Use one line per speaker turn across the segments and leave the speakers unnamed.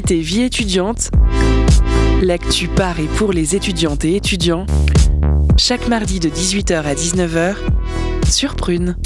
Vie étudiante, l'actu par et pour les étudiantes et étudiants, chaque mardi de 18h à 19h sur Prune.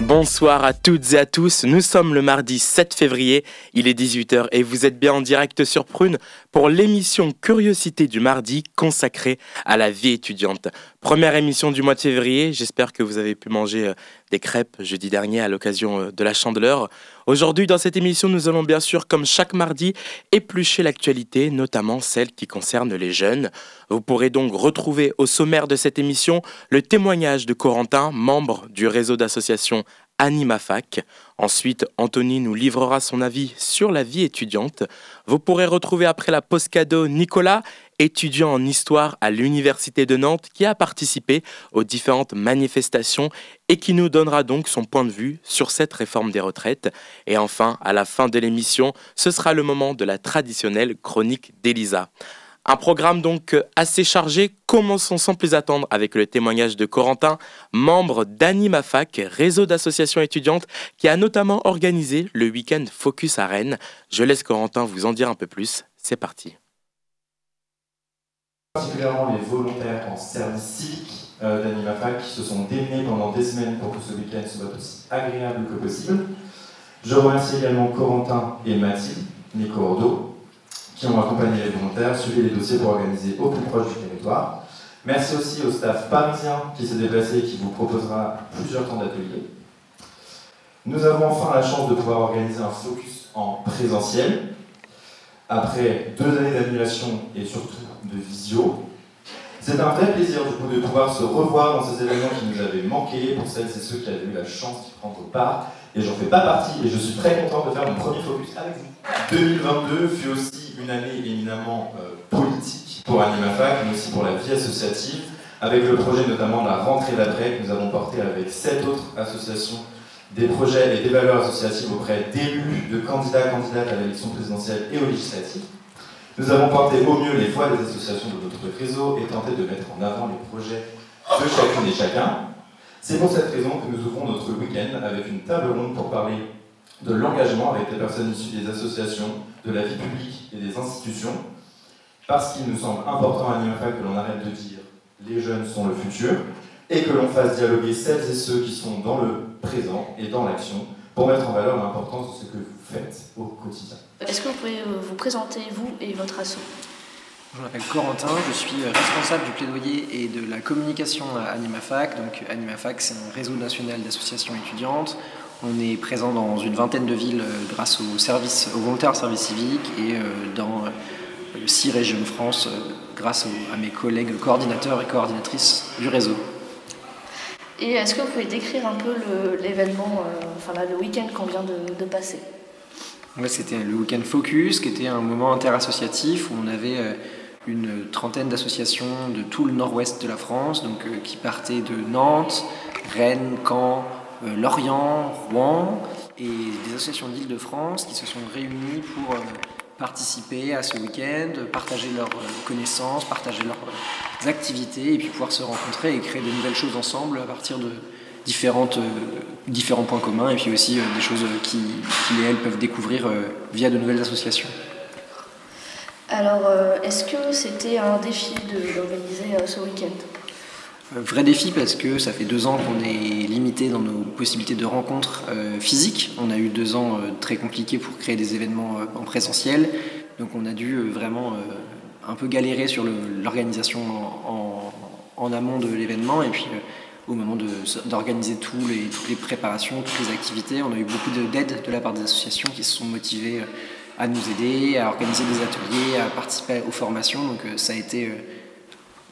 Bonsoir à toutes et à tous, nous sommes le mardi 7 février, il est 18h et vous êtes bien en direct sur Prune pour l'émission Curiosité du mardi consacrée à la vie étudiante. Première émission du mois de février, j'espère que vous avez pu manger euh, des crêpes jeudi dernier à l'occasion euh, de la chandeleur. Aujourd'hui dans cette émission nous allons bien sûr comme chaque mardi éplucher l'actualité, notamment celle qui concerne les jeunes. Vous pourrez donc retrouver au sommaire de cette émission le témoignage de Corentin, membre du réseau d'associations AnimaFac. Ensuite, Anthony nous livrera son avis sur la vie étudiante. Vous pourrez retrouver après la post cadeau Nicolas, étudiant en histoire à l'Université de Nantes, qui a participé aux différentes manifestations et qui nous donnera donc son point de vue sur cette réforme des retraites. Et enfin, à la fin de l'émission, ce sera le moment de la traditionnelle chronique d'Elisa. Un programme donc euh, assez chargé. Commençons sans plus attendre avec le témoignage de Corentin, membre d'AnimaFac, réseau d'associations étudiantes, qui a notamment organisé le week-end Focus à Rennes. Je laisse Corentin vous en dire un peu plus. C'est parti.
Particulièrement les volontaires en service civique euh, d'AnimaFac qui se sont démenés pendant des semaines pour que ce week-end soit aussi agréable que possible. Je remercie également Corentin et Mathilde, mes cordeaux, qui ont accompagné les volontaires, suivi les dossiers pour organiser au plus proche du territoire. Merci aussi au staff parisien qui s'est déplacé et qui vous proposera plusieurs temps d'atelier. Nous avons enfin la chance de pouvoir organiser un focus en présentiel. Après deux années d'annulation et surtout de visio, c'est un vrai plaisir de pouvoir se revoir dans ces événements qui nous avaient manqué pour celles et ceux qui avaient eu la chance d'y prendre part. Et j'en fais pas partie et je suis très content de faire mon premier focus avec vous. 2022 fut aussi une année éminemment euh, politique pour AnimaFac, mais aussi pour la vie associative, avec le projet notamment de la rentrée d'après que nous avons porté avec sept autres associations des projets et des valeurs associatives auprès d'élus, de candidats, candidates à l'élection présidentielle et aux législatives. Nous avons porté au mieux les voix des associations de notre réseau et tenté de mettre en avant les projets de chacune et chacun. C'est pour cette raison que nous ouvrons notre week-end avec une table ronde pour parler de l'engagement avec des personnes issues des associations, de la vie publique et des institutions, parce qu'il nous semble important à NIMFAC que l'on arrête de dire les jeunes sont le futur et que l'on fasse dialoguer celles et ceux qui sont dans le présent et dans l'action pour mettre en valeur l'importance de ce que vous faites au quotidien.
Est-ce que vous pouvez euh, vous présenter, vous et votre asso
je m'appelle Corentin, je suis responsable du plaidoyer et de la communication à AnimaFac. Donc AnimaFac, c'est un réseau national d'associations étudiantes. On est présent dans une vingtaine de villes euh, grâce aux, services, aux volontaires service civique et euh, dans euh, six régions de France grâce à mes collègues coordinateurs et coordinatrices du réseau.
Et est-ce que vous pouvez décrire un peu l'événement, enfin là, le week-end qu'on vient de, passer?
C'était le week-end Focus, qui était un moment interassociatif où on avait une trentaine d'associations de tout le nord-ouest de la France, donc qui partaient de Nantes, Rennes, Caen, Lorient, Rouen et des associations d'Île-de-France qui se sont réunies pour euh, participer à ce week-end, partager leurs euh, connaissances, partager leurs activités et puis pouvoir se rencontrer et créer de nouvelles choses ensemble à partir de différents points communs et puis aussi des choses qui, elles peuvent découvrir via de nouvelles associations.
Alors, est-ce que c'était un défi d'organiser ce week-end?
Vrai défi parce que ça fait deux ans qu'on est limité dans nos possibilités de rencontres euh, physiques. On a eu deux ans euh, très compliqués pour créer des événements euh, en présentiel. Donc on a dû vraiment un peu galérer sur l'organisation en, amont de l'événement. Et puis au moment d'organiser les, toutes les préparations, toutes les activités, on a eu beaucoup d'aide de, de la part des associations qui se sont motivées à nous aider, à organiser des ateliers, à participer aux formations. Donc ça a été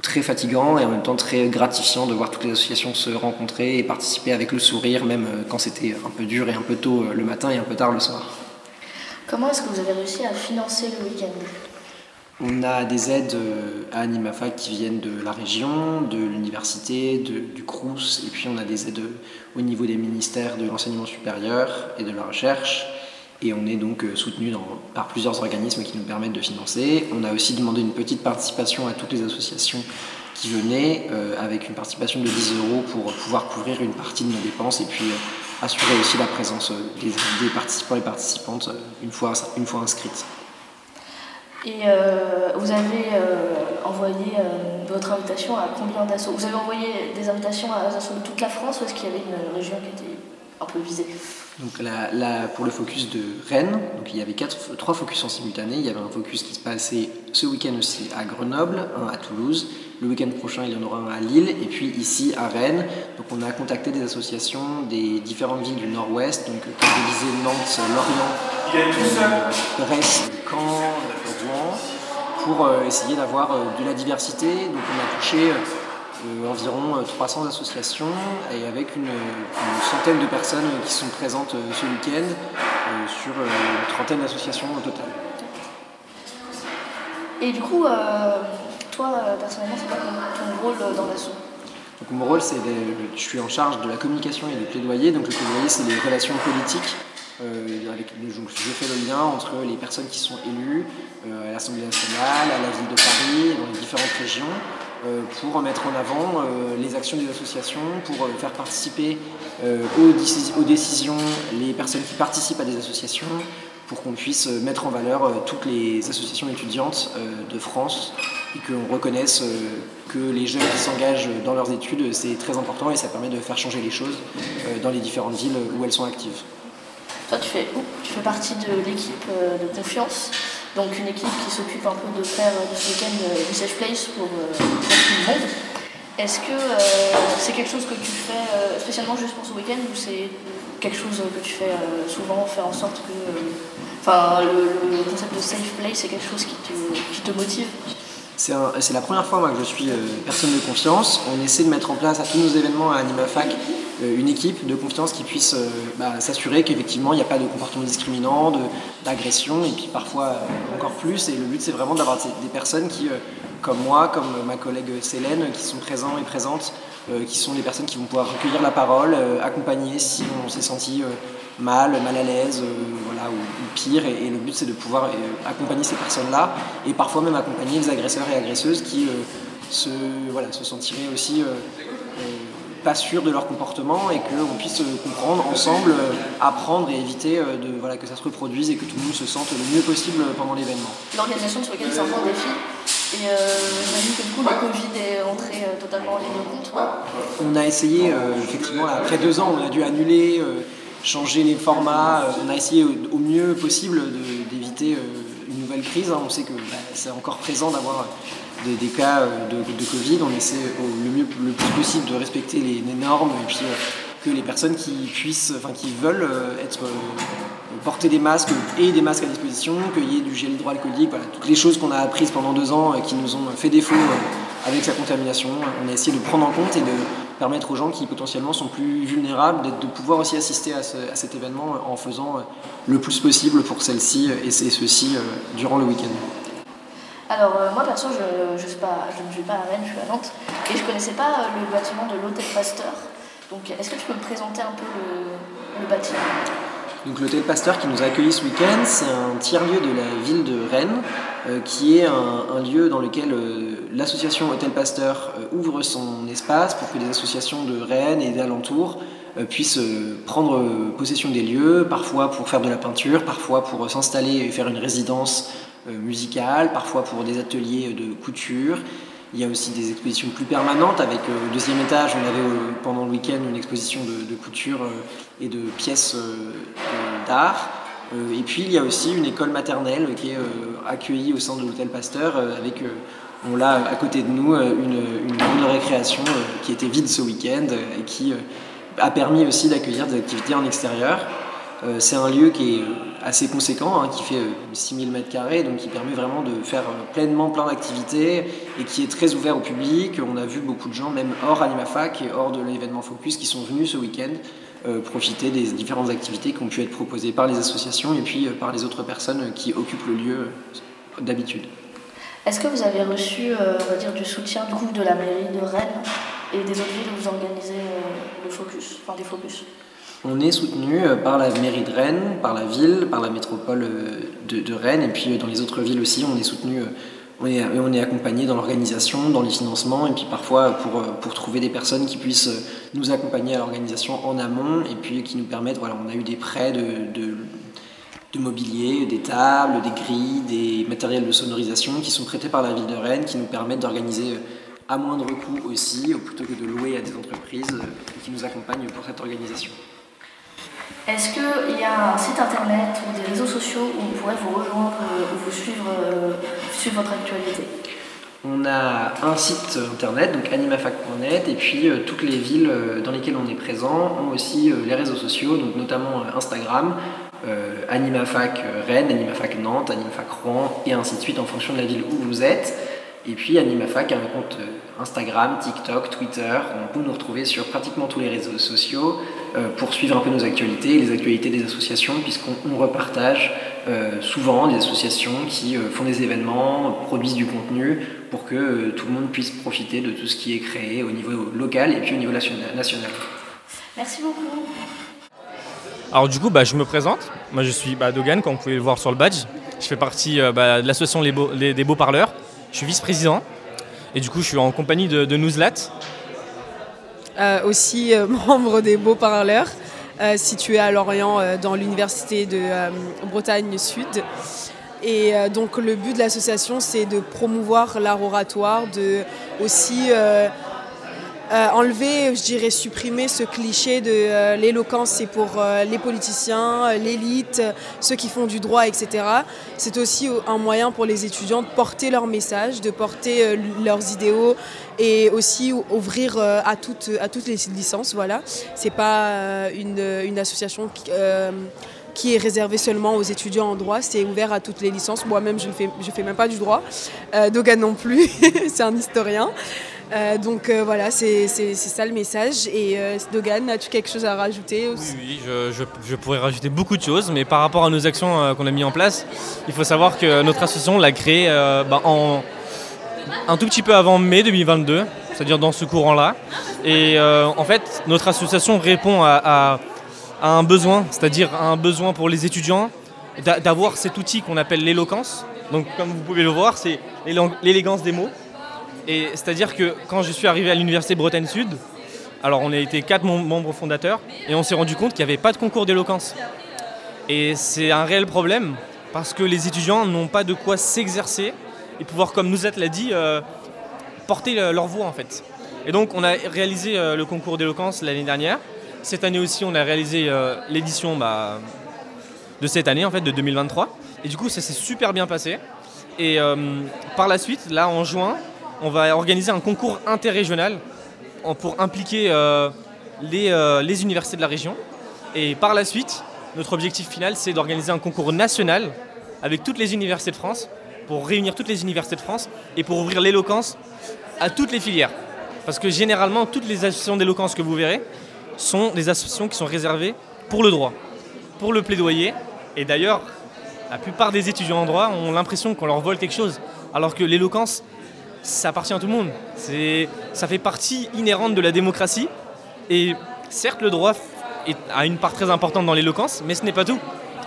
très fatigant et en même temps très gratifiant de voir toutes les associations se rencontrer et participer avec le sourire, même euh, quand c'était un peu dur et un peu tôt euh, le matin et un peu tard le soir.
Comment est-ce que vous avez réussi à financer le week-end?
On a des aides euh, à AnimaFac qui viennent de la région, de l'université, du CRUS, et puis on a des aides au niveau des ministères de l'enseignement supérieur et de la recherche et on est donc euh, soutenu par plusieurs organismes qui nous permettent de financer. On a aussi demandé une petite participation à toutes les associations qui venaient avec une participation de 10 euros pour pouvoir couvrir une partie de nos dépenses et puis assurer aussi la présence des, participants et participantes une fois, une inscrites.
Et euh, vous avez euh, envoyé euh, votre invitation à combien d'assauts Vous avez envoyé des invitations à des assauts de toute la France ou est-ce qu'il y avait une région qui était un peu visée
donc là, pour le focus de Rennes, donc il y avait quatre, trois focus en simultané. Il y avait un focus qui se passait ce week-end aussi à Grenoble, un à Toulouse. Le week-end prochain, il y en aura un à Lille et puis ici à Rennes. Donc on a contacté des associations des différentes villes du Nord-Ouest, donc comme je Nantes, Lorient, Brest, Caen, pour euh, essayer d'avoir euh, de la diversité. Donc on a touché euh, environ 300 associations et avec une, centaine de personnes qui sont présentes ce week-end sur une trentaine d'associations au total.
Et du coup, toi personnellement, c'est quoi ton, rôle dans l'assaut?
Donc, mon rôle, c'est je suis en charge de la communication et du plaidoyer. Donc le plaidoyer, c'est les relations politiques euh, avec, je fais le lien entre les personnes qui sont élues euh, à l'Assemblée nationale, à la ville de Paris, dans les différentes régions, euh, pour mettre en avant les actions des associations, pour faire participer aux, décisions les personnes qui participent à des associations, pour qu'on puisse mettre en valeur toutes les associations étudiantes de France et qu'on reconnaisse que les jeunes qui s'engagent dans leurs études, c'est très important et ça permet de faire changer les choses dans les différentes villes où elles sont actives.
Toi, tu fais, tu fais partie de l'équipe euh, de confiance, donc une équipe qui s'occupe un peu de faire de ce week-end euh, du safe place pour, euh, tout le monde. Est-ce que c'est quelque chose que tu fais spécialement juste pour ce week-end ou c'est quelque chose que tu fais souvent, faire en sorte que. Enfin, le, concept de safe place, c'est quelque chose qui te, qui te motive?
C'est la première fois que je suis personne de confiance. On essaie de mettre en place à tous nos événements à AnimaFac euh, une équipe de confiance qui puisse euh, bah, s'assurer qu'effectivement il n'y a pas de comportement discriminant, d'agression et puis parfois euh, encore plus. Et le but c'est vraiment d'avoir des personnes qui, comme moi, comme ma collègue Célène, qui sont présents et présentes, qui sont des personnes qui vont pouvoir recueillir la parole, accompagner si on s'est senti mal, mal à l'aise, voilà, ou, pire. Et, le but c'est de pouvoir accompagner ces personnes-là et parfois même accompagner les agresseurs et agresseuses qui se, voilà, se sentiraient aussi pas sûrs de leur comportement et qu'on puisse euh, comprendre ensemble, euh, apprendre et éviter euh, de, voilà, que ça se reproduise et que tout le monde se sente le mieux possible pendant l'événement.
L'organisation de ce week-end, c'est un grand défi. Et j'imagine que du coup, le Covid est entré totalement en ligne de compte.
On a essayé, effectivement, après deux ans, on a dû annuler, changer les formats. on a essayé au, mieux possible d'éviter une nouvelle crise. Hein. On sait que bah, c'est encore présent d'avoir des, cas euh, de, Covid, on essaie le, mieux, le plus possible de respecter les, normes et puis euh, que les personnes qui puissent, enfin qui veulent euh, être porter des masques et des masques à disposition, qu'il y ait du gel hydroalcoolique, voilà, toutes les choses qu'on a apprises pendant deux ans qui nous ont fait défaut avec la contamination. On a essayé de prendre en compte et de permettre aux gens qui potentiellement sont plus vulnérables de pouvoir aussi assister à, cet événement en faisant le plus possible pour celle-ci et ceux-ci durant le week-end.
Alors euh, moi perso je, je, pas, je ne suis pas à Rennes, je suis à Nantes et je connaissais pas euh, le bâtiment de l'hôtel Pasteur. Donc est-ce que tu peux me présenter un peu le, bâtiment?
Donc l'hôtel Pasteur qui nous a accueillis ce week-end, c'est un tiers-lieu de la ville de Rennes, euh, qui est un, lieu dans lequel l'association Hôtel Pasteur ouvre son espace pour que des associations de Rennes et d'alentours puissent prendre possession des lieux, parfois pour faire de la peinture, parfois pour s'installer et faire une résidence euh, musicales, parfois pour des ateliers de couture. Il y a aussi des expositions plus permanentes. Avec euh, au deuxième étage, on avait euh, pendant le week-end une exposition de, couture et de pièces d'art. Et puis il y a aussi une école maternelle qui est accueillie au centre de l'hôtel Pasteur avec, on l'a à côté de nous, une, une récréation qui était vide ce week-end et qui a permis aussi d'accueillir des activités en extérieur. Euh, c'est un lieu qui est euh, assez conséquent, hein, qui fait 6000 m2, donc qui permet vraiment de faire euh, pleinement plein d'activités et qui est très ouvert au public. On a vu beaucoup de gens, même hors AnimaFac et hors de l'événement Focus, qui sont venus ce week-end profiter des différentes activités qui ont pu être proposées par les associations et puis par les autres personnes qui occupent le lieu d'habitude.
Est-ce que vous avez reçu on va dire, du soutien du de la mairie de Rennes et des autres villes où vous organisez le focus, enfin des focus?
On est soutenu euh, par la mairie de Rennes, par la ville, par la métropole euh, de, Rennes, et puis euh, dans les autres villes aussi, on est soutenu on est, on est accompagné dans l'organisation, dans les financements, et puis parfois pour, trouver des personnes qui puissent nous accompagner à l'organisation en amont, et puis qui nous permettent, voilà, on a eu des prêts de, de mobilier, des tables, des grilles, des matériels de sonorisation qui sont prêtés par la ville de Rennes, qui nous permettent d'organiser à moindre coût aussi, plutôt que de louer à des entreprises qui nous accompagnent pour cette organisation.
Est-ce qu'il y a un site internet ou des réseaux sociaux où on pourrait vous rejoindre ou vous suivre, suivre votre actualité?
On a un site internet, donc animafac.net, et puis euh, toutes les villes euh, dans lesquelles on est présent ont aussi euh, les réseaux sociaux, donc notamment Instagram, Animafac Rennes, Animafac Nantes, Animafac Rouen, et ainsi de suite en fonction de la ville où vous êtes. Et puis Animafac a un compte Instagram, TikTok, Twitter. On peut nous retrouver sur pratiquement tous les réseaux sociaux pour suivre un peu nos actualités, les actualités des associations, puisqu'on repartage souvent des associations qui font des événements, produisent du contenu pour que euh, tout le monde puisse profiter de tout ce qui est créé au niveau local et puis au niveau national.
Merci beaucoup.
Alors du coup, bah, je me présente. Moi, je suis bah, Dogan, comme vous pouvez le voir sur le badge. Je fais partie euh, bah, de l'association des Beaux Parleurs. Je suis vice-président. Et du coup, je suis en compagnie de, de Nouzlat.
Euh, aussi membre des Beaux Parleurs, situé à Lorient, dans l'université de Bretagne Sud. Et euh, donc le but de l'association, c'est de promouvoir l'art oratoire, de aussi euh, euh, enlever, je dirais supprimer ce cliché de l'éloquence, c'est pour les politiciens, l'élite, ceux qui font du droit, etc. C'est aussi un moyen pour les étudiants de porter leur message, de porter leurs idéaux et aussi ouvrir à, toutes, à toutes les licences. Voilà. C'est pas une, association qui est réservé seulement aux étudiants en droit. C'est ouvert à toutes les licences. Moi-même, je ne fais, je fais même pas du droit. Euh, Dogan non plus, c'est un historien. Euh, donc euh, voilà, c'est ça le message. Et Dogan, as-tu quelque chose à rajouter
aussi Oui, je, je, pourrais rajouter beaucoup de choses, mais par rapport à nos actions qu'on a mis en place, il faut savoir que notre association l'a créée bah, en, un tout petit peu avant mai 2022, c'est-à-dire dans ce courant-là. Et en fait, notre association répond à un besoin, c'est-à-dire un besoin pour les étudiants d'avoir cet outil qu'on appelle l'éloquence. Donc comme vous pouvez le voir, c'est l'élégance des mots. Et c'est-à-dire que quand je suis arrivé à l'université Bretagne Sud, alors on a été quatre membres fondateurs et on s'est rendu compte qu'il n'y avait pas de concours d'éloquence. Et c'est un réel problème parce que les étudiants n'ont pas de quoi s'exercer et pouvoir, comme nous l'a dit, euh, porter leur voix en fait. Et donc on a réalisé euh, le concours d'éloquence l'année dernière cette année aussi, on a réalisé euh, l'édition bah, de cette année, en fait, de 2023. Et du coup, ça s'est super bien passé. Et euh, par la suite, là, en juin, on va organiser un concours interrégional pour impliquer euh, les, les universités de la région. Et par la suite, notre objectif final, c'est d'organiser un concours national avec toutes les universités de France, pour réunir toutes les universités de France et pour ouvrir l'éloquence à toutes les filières. Parce que généralement, toutes les associations d'éloquence que vous verrez, sont des associations qui sont réservées pour le droit, pour le plaidoyer. Et d'ailleurs, la plupart des étudiants en droit ont l'impression qu'on leur vole quelque chose, alors que l'éloquence, ça appartient à tout le monde. Ça fait partie inhérente de la démocratie. Et certes, le droit a une part très importante dans l'éloquence, mais ce n'est pas tout.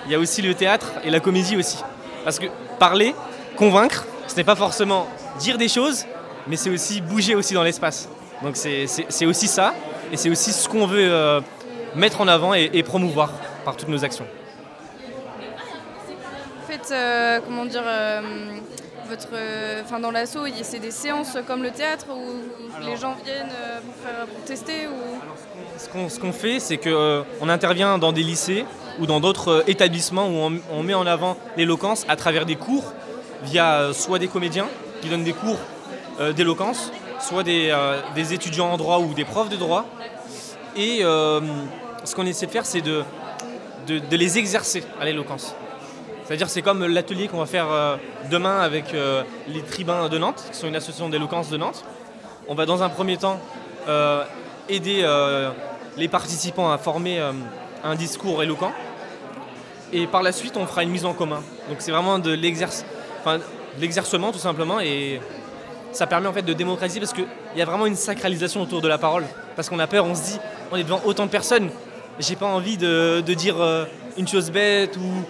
Il y a aussi le théâtre et la comédie aussi. Parce que parler, convaincre, ce n'est pas forcément dire des choses, mais c'est aussi bouger aussi dans l'espace. Donc c'est aussi ça. Et c'est aussi ce qu'on veut euh, mettre en avant et, promouvoir par toutes nos actions.
En fait, euh, comment dire, euh, votre, enfin dans l'assaut, c'est des séances comme le théâtre où les gens viennent pour, faire, tester ou...
Ce qu'on fait, c'est qu'on intervient dans des lycées ou dans d'autres établissements où on, met en avant l'éloquence à travers des cours via soit des comédiens qui donnent des cours d'éloquence, soit des, des, étudiants en droit ou des profs de droit. Et euh, ce qu'on essaie de faire, c'est de, de, les exercer à l'éloquence. C'est-à-dire c'est comme l'atelier qu'on va faire euh, demain avec euh, les tribuns de Nantes, qui sont une association d'éloquence de Nantes. On va dans un premier temps aider les participants à former un discours éloquent. Et par la suite, on fera une mise en commun. Donc c'est vraiment de l'exercement tout simplement. Et ça permet en fait de démocratiser parce qu'il y a vraiment une sacralisation autour de la parole. Parce qu'on a peur, on se dit, on est devant autant de personnes, j'ai pas envie de, dire euh, une chose bête ou,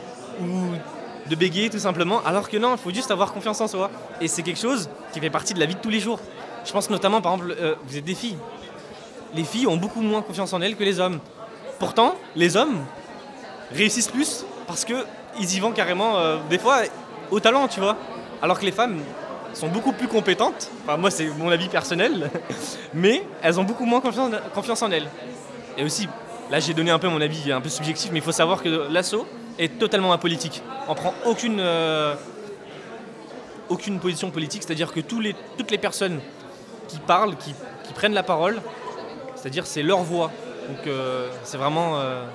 de bégayer tout simplement, alors que non, il faut juste avoir confiance en soi. Et c'est quelque chose qui fait partie de la vie de tous les jours. Je pense notamment, par exemple, euh, vous êtes des filles. Les filles ont beaucoup moins confiance en elles que les hommes. Pourtant, les hommes réussissent plus parce qu'ils y vont carrément, euh, des fois, au talent, tu vois. Alors que les femmes sont beaucoup plus compétentes, enfin moi c'est mon avis personnel, mais elles ont beaucoup moins confiance, confiance en elles. Et aussi, là j'ai donné un peu mon avis un peu subjectif, mais il faut savoir que l'assaut est totalement apolitique. On prend aucune, euh, aucune position politique, c'est-à-dire que les, toutes les personnes qui parlent, qui, qui prennent la parole, c'est-à-dire c'est leur voix. Donc euh, c'est vraiment euh,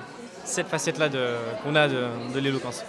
cette facette-là qu'on a de, de l'éloquence.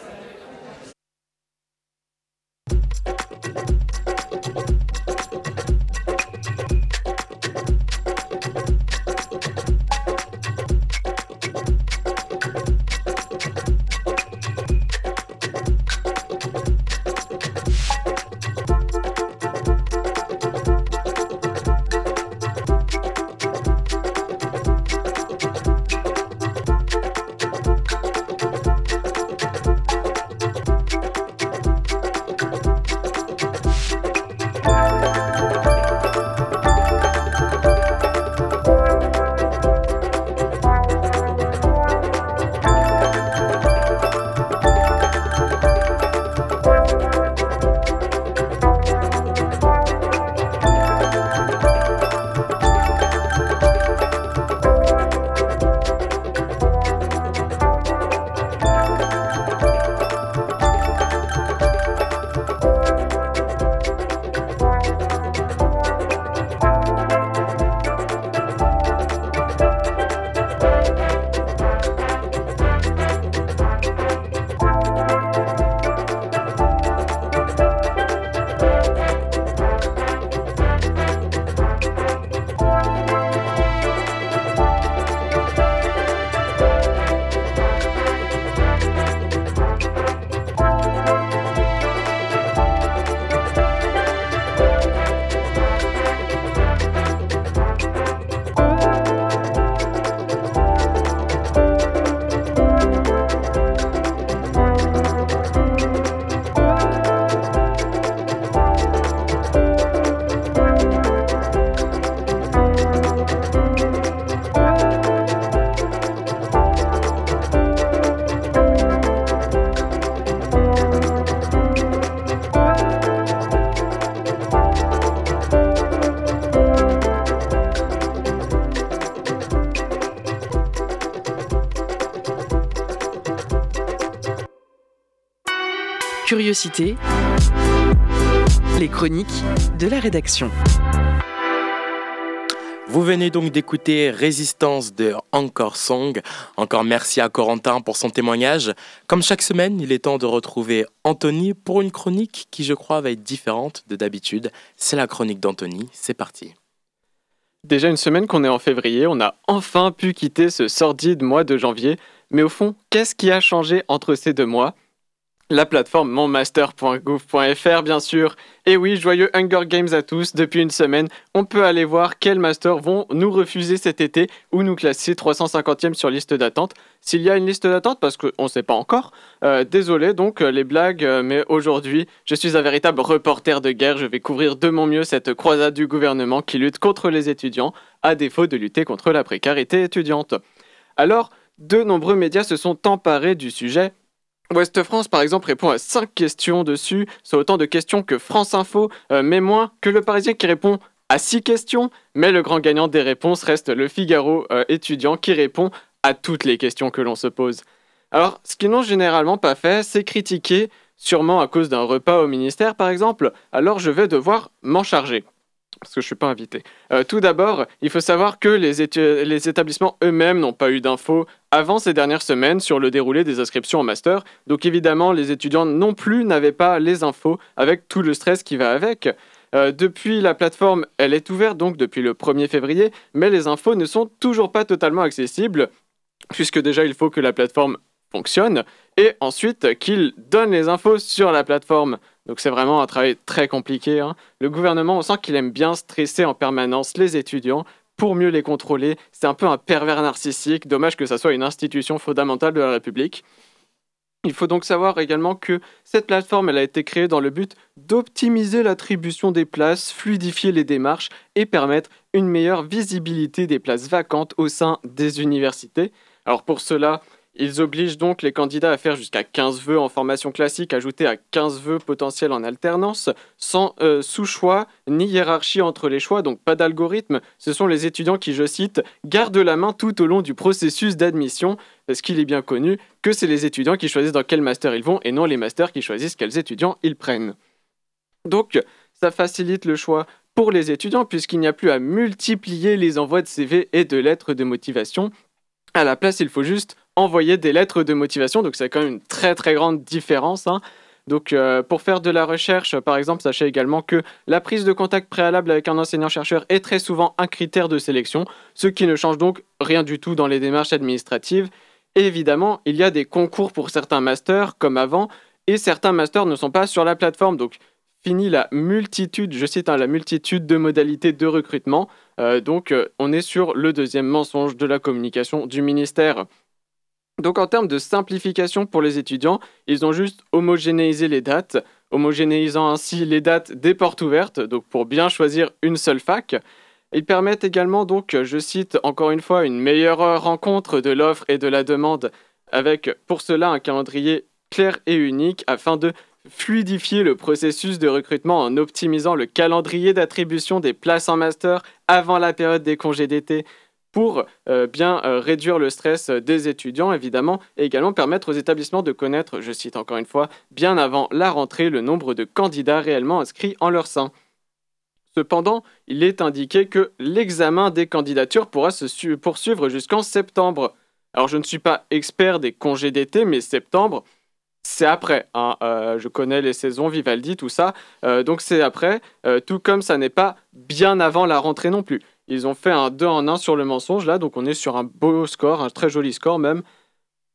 Les chroniques de la rédaction.
Vous venez donc d'écouter Résistance de Encore Song. Encore merci à Corentin pour son témoignage. Comme chaque semaine, il est temps de retrouver Anthony pour une chronique qui, je crois, va être différente de d'habitude. C'est la chronique d'Anthony. C'est parti.
Déjà une semaine qu'on est en février, on a enfin pu quitter ce sordide mois de janvier. Mais au fond, qu'est-ce qui a changé entre ces deux mois? La plateforme monmaster.gouv.fr bien sûr. Et oui, joyeux Hunger Games à tous. Depuis une semaine, on peut aller voir quels masters vont nous refuser cet été ou nous classer 350e sur liste d'attente. S'il y a une liste d'attente, parce qu'on ne sait pas encore. Euh, désolé donc euh, les blagues, euh, mais aujourd'hui, je suis un véritable reporter de guerre. Je vais couvrir de mon mieux cette croisade du gouvernement qui lutte contre les étudiants, à défaut de lutter contre la précarité étudiante. Alors, de nombreux médias se sont emparés du sujet Ouest France, par exemple, répond à 5 questions dessus. C'est autant de questions que France Info, euh, mais moins que le Parisien qui répond à 6 questions. Mais le grand gagnant des réponses reste le Figaro euh, étudiant qui répond à toutes les questions que l'on se pose. Alors, ce qu'ils n'ont généralement pas fait, c'est critiquer, sûrement à cause d'un repas au ministère par exemple, alors je vais devoir m'en charger parce que je ne suis pas invité. Euh, tout d'abord, il faut savoir que les, établissements eux-mêmes n'ont pas eu d'infos avant ces dernières semaines sur le déroulé des inscriptions en master. Donc évidemment, les étudiants non plus n'avaient pas les infos avec tout le stress qui va avec. Euh, depuis la plateforme, elle est ouverte donc depuis le 1er février, mais les infos ne sont toujours pas totalement accessibles, puisque déjà il faut que la plateforme fonctionne, et ensuite qu'il donne les infos sur la plateforme. Donc c'est vraiment un travail très compliqué. Hein. Le gouvernement, on sent qu'il aime bien stresser en permanence les étudiants pour mieux les contrôler. C'est un peu un pervers narcissique. Dommage que ça soit une institution fondamentale de la République. Il faut donc savoir également que cette plateforme elle a été créée dans le but d'optimiser l'attribution des places, fluidifier les démarches et permettre une meilleure visibilité des places vacantes au sein des universités. Alors pour cela, ils obligent donc les candidats à faire jusqu'à 15 vœux en formation classique, ajoutés à 15 vœux potentiels en alternance, sans euh, sous-choix ni hiérarchie entre les choix, donc pas d'algorithme. Ce sont les étudiants qui, je cite, gardent la main tout au long du processus d'admission, parce qu'il est bien connu que c'est les étudiants qui choisissent dans quel master ils vont et non les masters qui choisissent quels étudiants ils prennent. Donc, ça facilite le choix pour les étudiants puisqu'il n'y a plus à multiplier les envois de CV et de lettres de motivation. À la place, il faut juste envoyer des lettres de motivation. Donc c'est quand même une très très grande différence. Hein. Donc euh, pour faire de la recherche, par exemple, sachez également que la prise de contact préalable avec un enseignant-chercheur est très souvent un critère de sélection, ce qui ne change donc rien du tout dans les démarches administratives. Évidemment, il y a des concours pour certains masters comme avant, et certains masters ne sont pas sur la plateforme. Donc fini la multitude, je cite, hein, la multitude de modalités de recrutement. Euh, donc euh, on est sur le deuxième mensonge de la communication du ministère. Donc en termes de simplification pour les étudiants, ils ont juste homogénéisé les dates, homogénéisant ainsi les dates des portes ouvertes, donc pour bien choisir une seule fac. Ils permettent également donc, je cite encore une fois, une meilleure rencontre de l'offre et de la demande, avec pour cela un calendrier clair et unique afin de fluidifier le processus de recrutement en optimisant le calendrier d'attribution des places en master avant la période des congés d'été pour euh, bien euh, réduire le stress des étudiants, évidemment, et également permettre aux établissements de connaître, je cite encore une fois, bien avant la rentrée, le nombre de candidats réellement inscrits en leur sein. Cependant, il est indiqué que l'examen des candidatures pourra se poursuivre jusqu'en septembre. Alors je ne suis pas expert des congés d'été, mais septembre, c'est après. Hein. Euh, je connais les saisons, Vivaldi, tout ça. donc c'est après, tout comme ça n'est pas bien avant la rentrée non plus. Ils ont fait un 2 en 1 sur le mensonge là, donc on est sur un beau score, un très joli score même.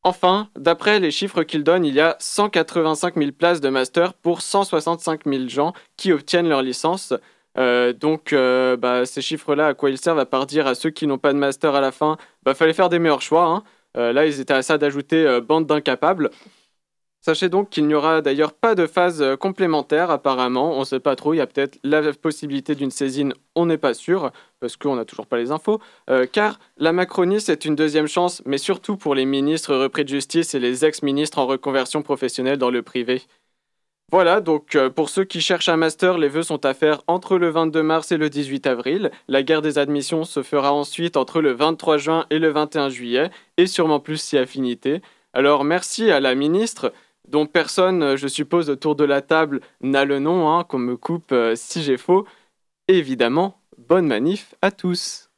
Enfin, d'après les chiffres qu'ils donnent, il y a 185 000 places de master pour 165 000 gens qui obtiennent leur licence. Euh, donc, euh, bah, ces chiffres-là, à quoi ils servent À part dire à ceux qui n'ont pas de master à la fin, bah, fallait faire des meilleurs choix. Hein. Euh, là, ils étaient à ça d'ajouter bande d'incapables. Sachez donc qu'il n'y aura d'ailleurs pas de phase euh, complémentaire apparemment, on ne sait pas trop, il y a peut-être la possibilité d'une saisine, on n'est pas sûr, parce qu'on n'a toujours pas les infos, euh, car la Macronie c'est une deuxième chance, mais surtout pour les ministres repris de justice et les ex-ministres en reconversion professionnelle dans le privé. Voilà, donc euh, pour ceux qui cherchent un master, les vœux sont à faire entre le 22 mars et le 18 avril. La guerre des admissions se fera ensuite entre le 23 juin et le 21 juillet, et sûrement plus si affinité. Alors merci à la ministre dont personne, euh, je suppose, autour de la table n'a le nom, hein, qu'on me coupe euh, si j'ai faux. évidemment, bonne manif à tous.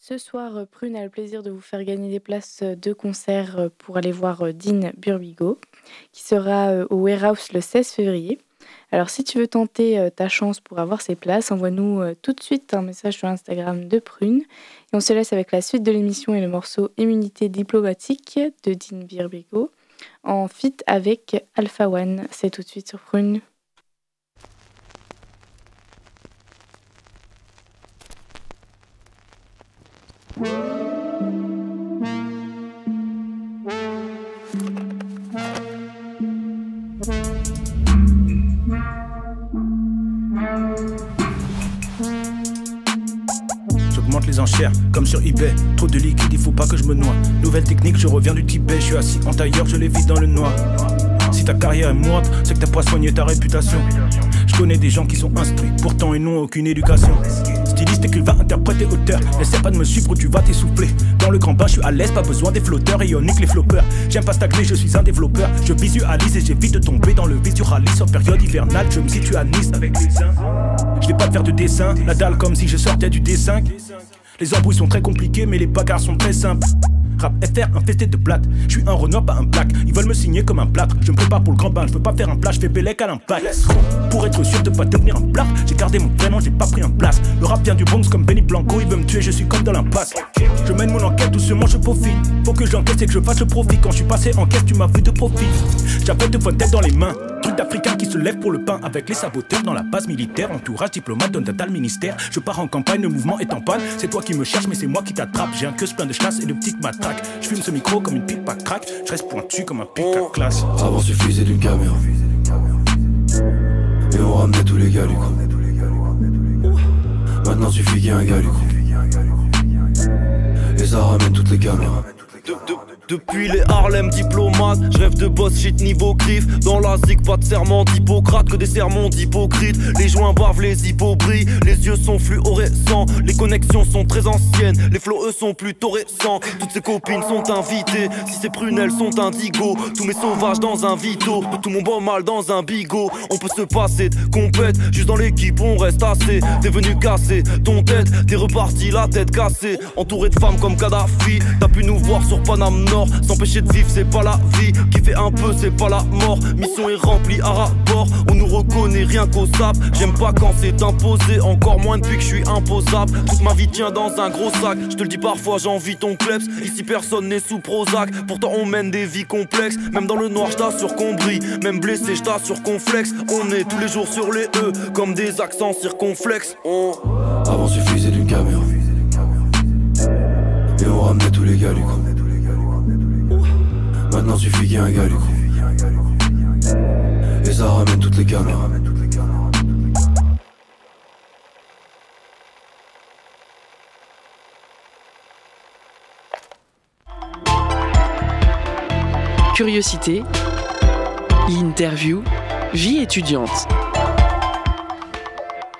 Ce soir, Prune a le plaisir de vous faire gagner des places de concert pour aller voir Dean Burbigo, qui sera au Warehouse le 16 février. Alors si tu veux tenter ta chance pour avoir ces places, envoie-nous tout de suite un message sur Instagram de Prune. Et on se laisse avec la suite de l'émission et le morceau Immunité diplomatique de Dean Burbigo en fit avec Alpha One. C'est tout de suite sur Prune.
Enchères, comme sur eBay. Trop de liquide, il faut pas que je me noie. Nouvelle technique, je reviens du Tibet. Je suis assis en tailleur, je les vis dans le noir. Si ta carrière est moindre, c'est que t'as pas soigné ta réputation. Je connais des gens qui sont instruits, pourtant ils n'ont aucune éducation. Styliste écrivain, interpréter auteur. Essaie pas de me suivre ou tu vas t'essouffler. Dans le grand bain, je suis à l'aise, pas besoin des flotteurs. Ionique les floppeurs. J'aime pas stagner, je suis un développeur. Je visualise et j'évite de tomber dans le rallye En période hivernale, je me situe à Nice avec les uns. Je vais pas faire de dessin, la dalle comme si je sortais du dessin. Les embrouilles sont très compliquées, mais les bagarres sont très simples. Rap FR infesté de blattes. Je suis un Renoir, pas un black. Ils veulent me signer comme un plâtre. Je me prépare pour le grand bain, je veux pas faire un plat, je fais Bélec à l'impact. Pour être sûr de pas devenir un black, j'ai gardé mon prénom, j'ai pas pris un place. Le rap vient du Bronx comme Benny Blanco, il veut me tuer, je suis comme dans l'impasse. Je mène mon enquête doucement, je profite. Faut que j'encaisse et que je fasse le profit. Quand je suis passé en caisse, tu m'as vu de profit. J'avais de bonnes têtes dans les mains. Truc d'Africain qui se lève pour le pain avec les saboteurs dans la base militaire. Entourage diplomate d'un data ministère. Je pars en campagne, le mouvement est en panne. C'est toi qui me cherches, mais c'est moi qui t'attrape. J'ai un queue plein de chasse et de petites matraques. Je fume ce micro comme une pipe à crack. Je reste pointu comme un pic à classe.
Avant suffisait d'une caméra. Et on ramenait tous les gars du. Maintenant suffit qu'il y ait un gars du coup. Et ça ramène toutes les caméras.
Depuis les Harlem diplomates, je rêve de boss shit niveau griffe. Dans la zig, pas de serment d'Hippocrate, que des sermons d'hypocrite. Les joints bavent, les hippos brillent, les yeux sont fluorescents. Les connexions sont très anciennes, les flots eux sont plutôt récents. Toutes ces copines sont invitées, si ces prunelles sont indigo. Tous mes sauvages dans un vito, tout mon bon mal dans un bigot. On peut se passer de compète, juste dans l'équipe on reste assez. T'es venu casser ton tête, t'es reparti la tête cassée. Entouré de femmes comme Kadhafi, t'as pu nous voir sur Paname S'empêcher de vivre, c'est pas la vie. Qui fait un peu, c'est pas la mort. Mission est remplie à rapport. On nous reconnaît rien qu'au sap. J'aime pas quand c'est imposé, encore moins depuis que je suis imposable. Toute ma vie tient dans un gros sac. Je te le dis parfois, j'envie ton kleps. Ici personne n'est sous Prozac. Pourtant on mène des vies complexes. Même dans le noir, je t'assure qu'on brille. Même blessé, je t'assure qu'on flex. On est tous les jours sur les E, comme des accents circonflexes. On...
Avant suffisait d'une caméra. Et on ramenait tous les gars du. Maintenant suffit qu'il y ait un gars du coup. Et ça ramène toutes les caméras.
Curiosité, l'interview, vie étudiante.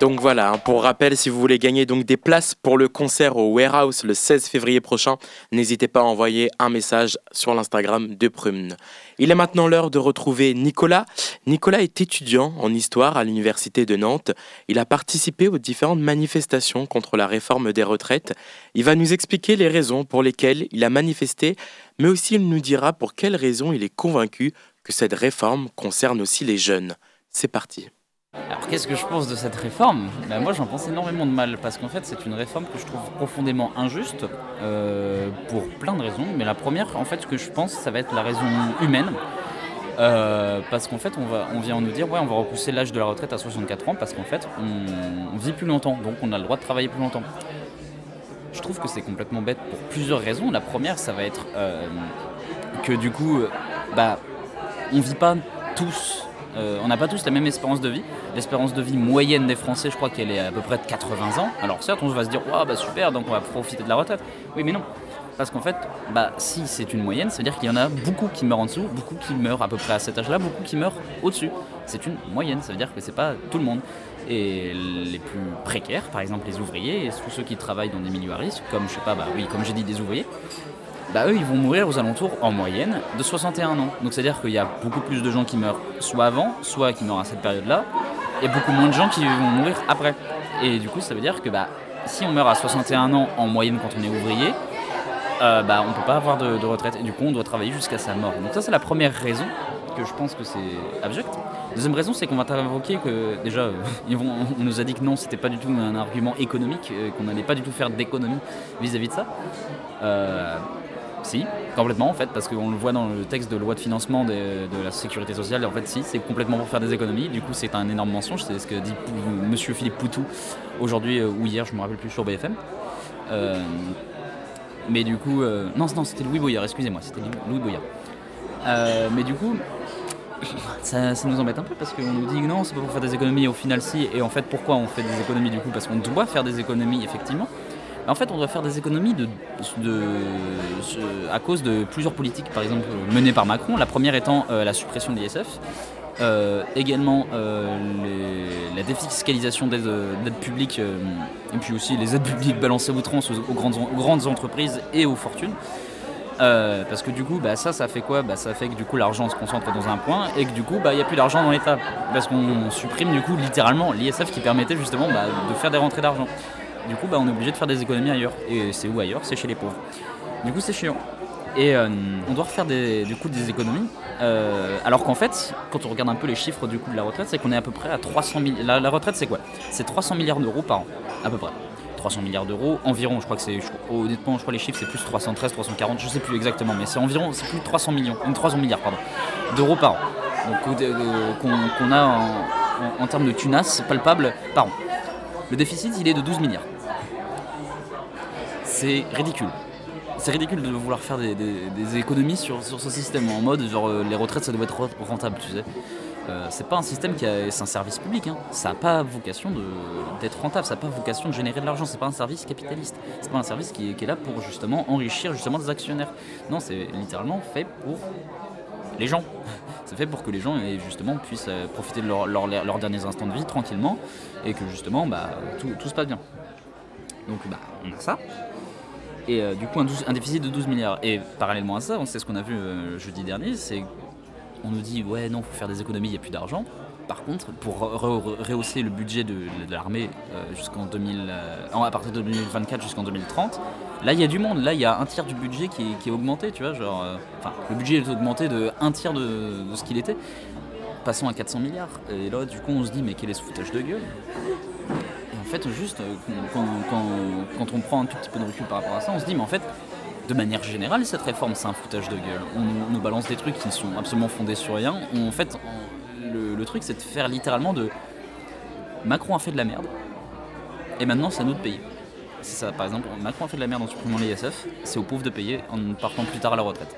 Donc voilà, hein, pour rappel, si vous voulez gagner donc des places pour le concert au Warehouse le 16 février prochain, n'hésitez pas à envoyer un message sur l'Instagram de Prumne. Il est maintenant l'heure de retrouver Nicolas. Nicolas est étudiant en histoire à l'université de Nantes. Il a participé aux différentes manifestations contre la réforme des retraites. Il va nous expliquer les raisons pour lesquelles il a manifesté, mais aussi il nous dira pour quelles raisons il est convaincu que cette réforme concerne aussi les jeunes. C'est parti.
Alors qu'est-ce que je pense de cette réforme? Ben, Moi j'en pense énormément de mal parce qu'en fait c'est une réforme que je trouve profondément injuste euh, pour plein de raisons. Mais la première en fait ce que je pense ça va être la raison humaine. Euh, parce qu'en fait on, va, on vient nous dire ouais on va repousser l'âge de la retraite à 64 ans parce qu'en fait on, vit plus longtemps donc on a le droit de travailler plus longtemps. Je trouve que c'est complètement bête pour plusieurs raisons. La première ça va être euh, que du coup bah on vit pas tous euh, on n'a pas tous la même espérance de vie. L'espérance de vie moyenne des Français, je crois qu'elle est à peu près de 80 ans. Alors certes, on va se dire, bah super, donc on va profiter de la retraite. Oui, mais non. Parce qu'en fait, bah, si c'est une moyenne, ça veut dire qu'il y en a beaucoup qui meurent en dessous, beaucoup qui meurent à peu près à cet âge-là, beaucoup qui meurent au-dessus. C'est une moyenne, ça veut dire que c'est pas tout le monde. Et les plus précaires, par exemple les ouvriers, et tous ceux qui travaillent dans des milieux à risque, comme je sais pas, bah oui, comme j'ai dit des ouvriers, bah eux ils vont mourir aux alentours en moyenne de 61 ans. Donc c'est-à-dire qu'il y a beaucoup plus de gens qui meurent soit avant, soit qui meurent à cette période-là, et beaucoup moins de gens qui vont mourir après. Et du coup ça veut dire que bah, si on meurt à 61 ans en moyenne quand on est ouvrier, euh, bah, on ne peut pas avoir de, retraite et du coup on doit travailler jusqu'à sa mort. Donc ça c'est la première raison que je pense que c'est abject. Deuxième raison, c'est qu'on va t'invoquer que déjà, ils vont, on nous a dit que non, c'était pas du tout un argument économique, euh, qu'on n'allait pas du tout faire d'économie vis-à-vis de ça. Si, complètement en fait, parce qu'on le voit dans le texte de loi de financement de, la sécurité sociale, en fait si, c'est complètement pour faire des économies, du coup c'est un énorme mensonge, c'est ce que dit monsieur Philippe Poutou aujourd'hui euh, ou hier, je me rappelle plus sur BFM. Euh, mais du coup, euh, non, non c'était Louis Boyard, excusez-moi, c'était Louis Boyard. mais du coup, ça, ça, nous embête un peu parce qu'on nous dit non, c'est pas pour faire des économies, au final si, et en fait pourquoi on fait des économies du coup Parce qu'on doit faire des économies effectivement, en fait, on doit faire des économies à cause de plusieurs politiques, par exemple menées par Macron. La première étant euh, la suppression de l'ISF. Euh, également euh, la défiscalisation d'aides publiques et puis aussi les aides publiques balancées aux outrance aux, grandes, grandes, entreprises et aux fortunes. parce que du coup, bah, ça, ça fait quoi? Bah, Ça fait que du coup, l'argent se concentre dans un point et que du coup, bah, il n'y a plus d'argent dans l'État. Parce qu'on supprime du coup littéralement l'ISF qui permettait justement de faire des rentrées d'argent. Du coup, bah, on est obligé de faire des économies ailleurs. Et c'est où ailleurs? C'est chez les pauvres. Du coup, c'est chiant. Et euh, on doit refaire des, du coup des économies. Euh, alors qu'en fait, quand on regarde un peu les chiffres du coût de la retraite, c'est qu'on est à peu près à 300 milliards. La, la retraite, c'est quoi? C'est 300 milliards d'euros par an, à peu près. 300 milliards d'euros environ, je crois que c'est. Honnêtement, je crois les chiffres c'est plus 313, 340, je sais plus exactement, mais c'est environ, c'est plus de 300 millions, euh, 300 milliards pardon, d'euros par an. Donc euh, qu'on a en, en- en termes de tunas palpable par an. Le déficit, il est de 12 milliards. C'est ridicule. C'est ridicule de vouloir faire des, économies sur, sur ce système en mode genre euh, les retraites ça doit être rentable, tu sais. Euh, c'est pas un système qui a, c'est un service public, hein. ça n'a pas vocation d'être rentable, ça n'a pas vocation de générer de l'argent, c'est pas un service capitaliste, c'est pas un service qui, est- là pour justement enrichir justement des actionnaires. Non, c'est littéralement fait pour les gens. C'est fait pour que les gens justement puissent euh, profiter de leur- leur- leurs derniers instants de vie tranquillement et que justement bah, tout, tout se passe bien. Donc bah, on a ça. Et euh, du coup un, 12 un déficit de 12 milliards. Et parallèlement à ça, on sait ce qu'on a vu euh, jeudi dernier, c'est on nous dit ouais non faut faire des économies, il n'y a plus d'argent. Par contre, pour re- re- rehausser le budget de, l'armée euh, jusqu'en 2000, en- à partir de 2024 jusqu'en 2030, là il y a du monde. Là il y a un tiers du budget qui est, qui est augmenté, tu vois, genre, enfin le budget est augmenté de un tiers de, de ce qu'il était, passant à 400 milliards. Et là du coup on se dit mais quel est ce foutage de gueule? Fait juste euh, quand, on prend un tout petit peu de recul par rapport à ça, on se dit mais en fait de manière générale, cette réforme, c'est un foutage de gueule. On nous- balance des trucs qui sont absolument fondés sur rien. En fait, le truc, c'est de faire littéralement de. Macron a fait de la merde, et maintenant, c'est à nous de payer. C'est ça, par exemple, Macron a fait de la merde en supprimant l'ISF, c'est aux pauvres de payer en partant plus tard à la retraite.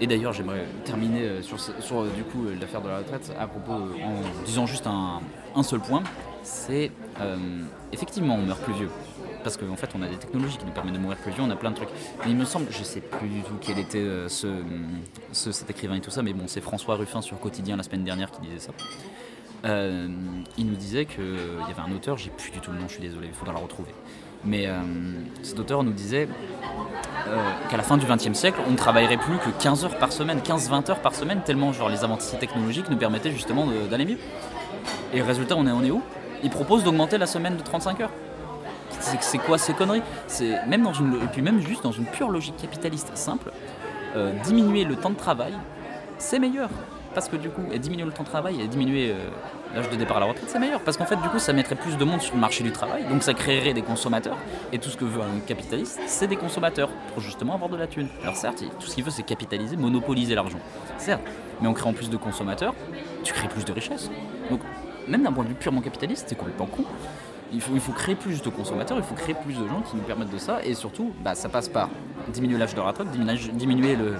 Et d'ailleurs, j'aimerais terminer euh, sur, euh, du coup euh, l'affaire de la retraite à propos, en disant juste un, seul point, c'est effectivement on meurt plus vieux. Parce qu'en fait, on a des technologies qui nous permettent de mourir plus vieux, on a plein de trucs. Mais il me semble, je sais plus du tout quel était ce, ce- cet écrivain et tout ça, mais bon, c'est François Ruffin sur Quotidien la semaine dernière qui disait ça. Il nous disait qu'il y avait un auteur, j'ai plus du tout le nom, je suis désolé, il faudra le retrouver. Mais euh, cet auteur nous disait euh, qu'à la fin du XXe siècle, on ne travaillerait plus que 15 heures par semaine, 15-20 heures par semaine, tellement genre les avancées technologiques nous permettaient justement d'aller mieux. Et résultat, on est, où? Il propose d'augmenter la semaine de 35 heures. C'est quoi ces conneries? Même dans une et puis même juste dans une pure logique capitaliste simple, euh, diminuer le temps de travail, c'est meilleur. Parce que du coup, diminuer le temps de travail et diminuer l'âge de départ à la retraite, c'est meilleur. Parce qu'en fait, du coup, ça mettrait plus de monde sur le marché du travail, donc ça créerait des consommateurs. Et tout ce que veut un capitaliste, c'est des consommateurs pour justement avoir de la thune. Alors certes, tout ce qu'il veut, c'est capitaliser, monopoliser l'argent. Certes, mais en créant plus de consommateurs, tu crées plus de richesses. Donc, même d'un point de vue purement capitaliste, c'est complètement con. Il faut, il faut créer plus de consommateurs, il faut créer plus de gens qui nous permettent de ça, et surtout, bah, ça passe par diminuer l'âge de retraite, diminuer, diminuer le,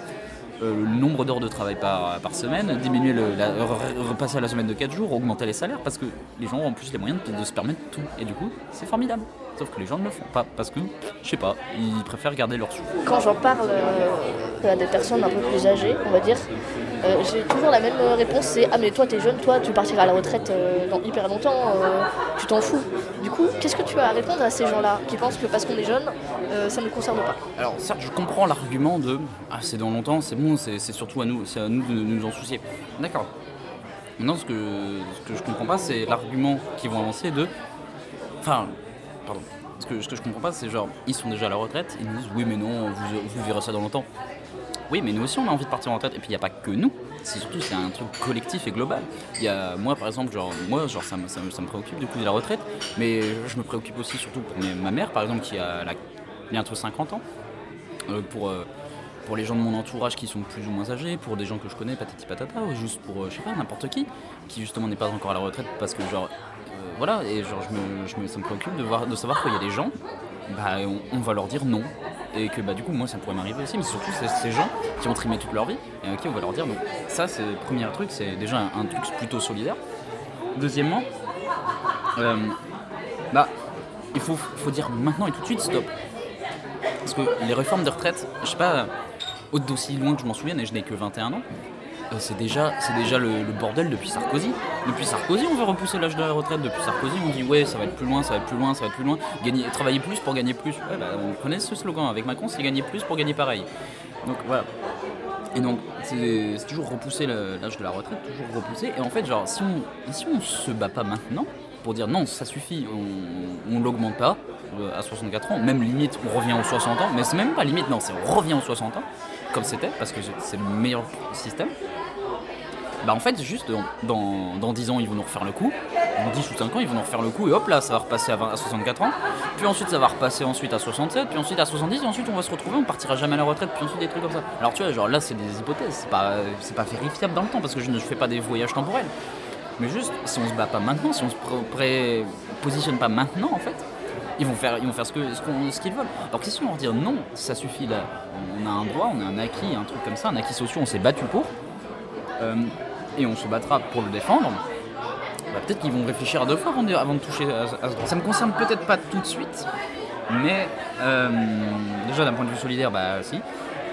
le nombre d'heures de travail par, semaine, diminuer le, la, re- repasser à la semaine de 4 jours, augmenter les salaires, parce que les gens ont en plus les moyens de se permettre tout. Et du coup, c'est formidable. Sauf que les gens ne le font pas, parce que, je sais pas, ils préfèrent garder leurs sous.
Quand j'en parle euh, à des personnes un peu plus âgées, on va dire, euh, j'ai toujours la même réponse, c'est Ah mais toi t'es jeune, toi tu partiras à la retraite euh, dans hyper longtemps, tu t'en fous. Du coup, qu'est-ce que tu as à répondre à ces gens-là qui pensent que parce qu'on est jeune, ça ne nous concerne pas?
Alors certes, je comprends l'argument de ah c'est dans longtemps, c'est bon, c'est c'est surtout à nous, c'est à nous de nous en soucier. D'accord. Maintenant, ce que ce que je comprends pas, c'est l'argument qu'ils vont avancer de, enfin, Ce que, je comprends pas, c'est genre ils sont déjà à la retraite, ils nous disent oui mais non, vous, vous verrez ça dans longtemps. Oui, mais nous aussi on a envie de partir en retraite. Et puis il n'y a pas que nous. C'est surtout c'est un truc collectif et global. Y a moi par exemple, genre moi genre ça me, ça préoccupe du coup de la retraite, mais je me préoccupe aussi surtout pour ma mère par exemple qui a la- bientôt 50 ans. Euh, pour euh, pour les gens de mon entourage qui sont plus ou moins âgés, pour des gens que je connais, patati patata, ou juste pour, euh, je sais pas, n'importe qui, qui justement n'est pas encore à la retraite parce que genre, voilà, et genre je me, ça me préoccupe de, voir, de savoir qu'il y a des gens, bah on, va leur dire non, et que bah du coup moi ça pourrait m'arriver aussi, mais surtout ces gens qui ont trimé toute leur vie, et qui on va leur dire non. Ça c'est le premier truc, c'est déjà un, truc plutôt solidaire. Deuxièmement, euh, bah il faut, faut dire maintenant et tout de suite stop. Parce que les réformes de retraite, je sais pas, au- d'aussi loin que je m'en souvienne, et je n'ai que 21 ans, c'est déjà, déjà le, bordel depuis Sarkozy. Depuis Sarkozy, on veut repousser l'âge de la retraite. Depuis Sarkozy, on dit ouais, ça va être plus loin, ça va être plus loin, ça va être plus loin. Gagner, travailler plus pour gagner plus. Ouais, bah, on connaît ce slogan. Avec Macron, c'est gagner plus pour gagner pareil. Donc voilà. Et donc, c'est toujours repousser l'âge de la retraite, toujours repousser. Et en fait, genre, si on, si on se bat pas maintenant pour dire non, ça suffit, on, on l'augmente pas, euh, à 64 ans, même limite on revient aux 60 ans, mais c'est même pas limite, non, c'est on revient aux 60 ans, comme c'était, parce que c'est le meilleur système. Bah en fait, juste dans, dans, 10 ans, ils vont nous refaire le coup. Dans 10 ou 5 ans, ils vont nous refaire le coup. Et hop là, ça va repasser à, 20 à 64 ans. Puis ensuite, ça va repasser ensuite à 67. Puis ensuite à 70. Et ensuite, on va se retrouver, on partira jamais à la retraite. Puis ensuite, des trucs comme ça. Alors tu vois, genre là, c'est des hypothèses. C'est pas, pas vérifiable dans le temps parce que je ne fais pas des voyages temporels. Mais juste, si on se bat pas maintenant, si on se positionne pas maintenant, en fait, ils vont faire, ils vont faire ce, que, ce, qu'ils veulent. Alors question leur dire non, ça suffit là. On a un droit, on a un acquis, un truc comme ça, un acquis social, on s'est battu pour. Euh, et on se battra pour le défendre. Bah, peut-être qu'ils vont réfléchir à deux fois avant de, toucher à, ce droit. Ça me concerne peut-être pas tout de suite, mais euh, déjà d'un point de vue solidaire, bah si,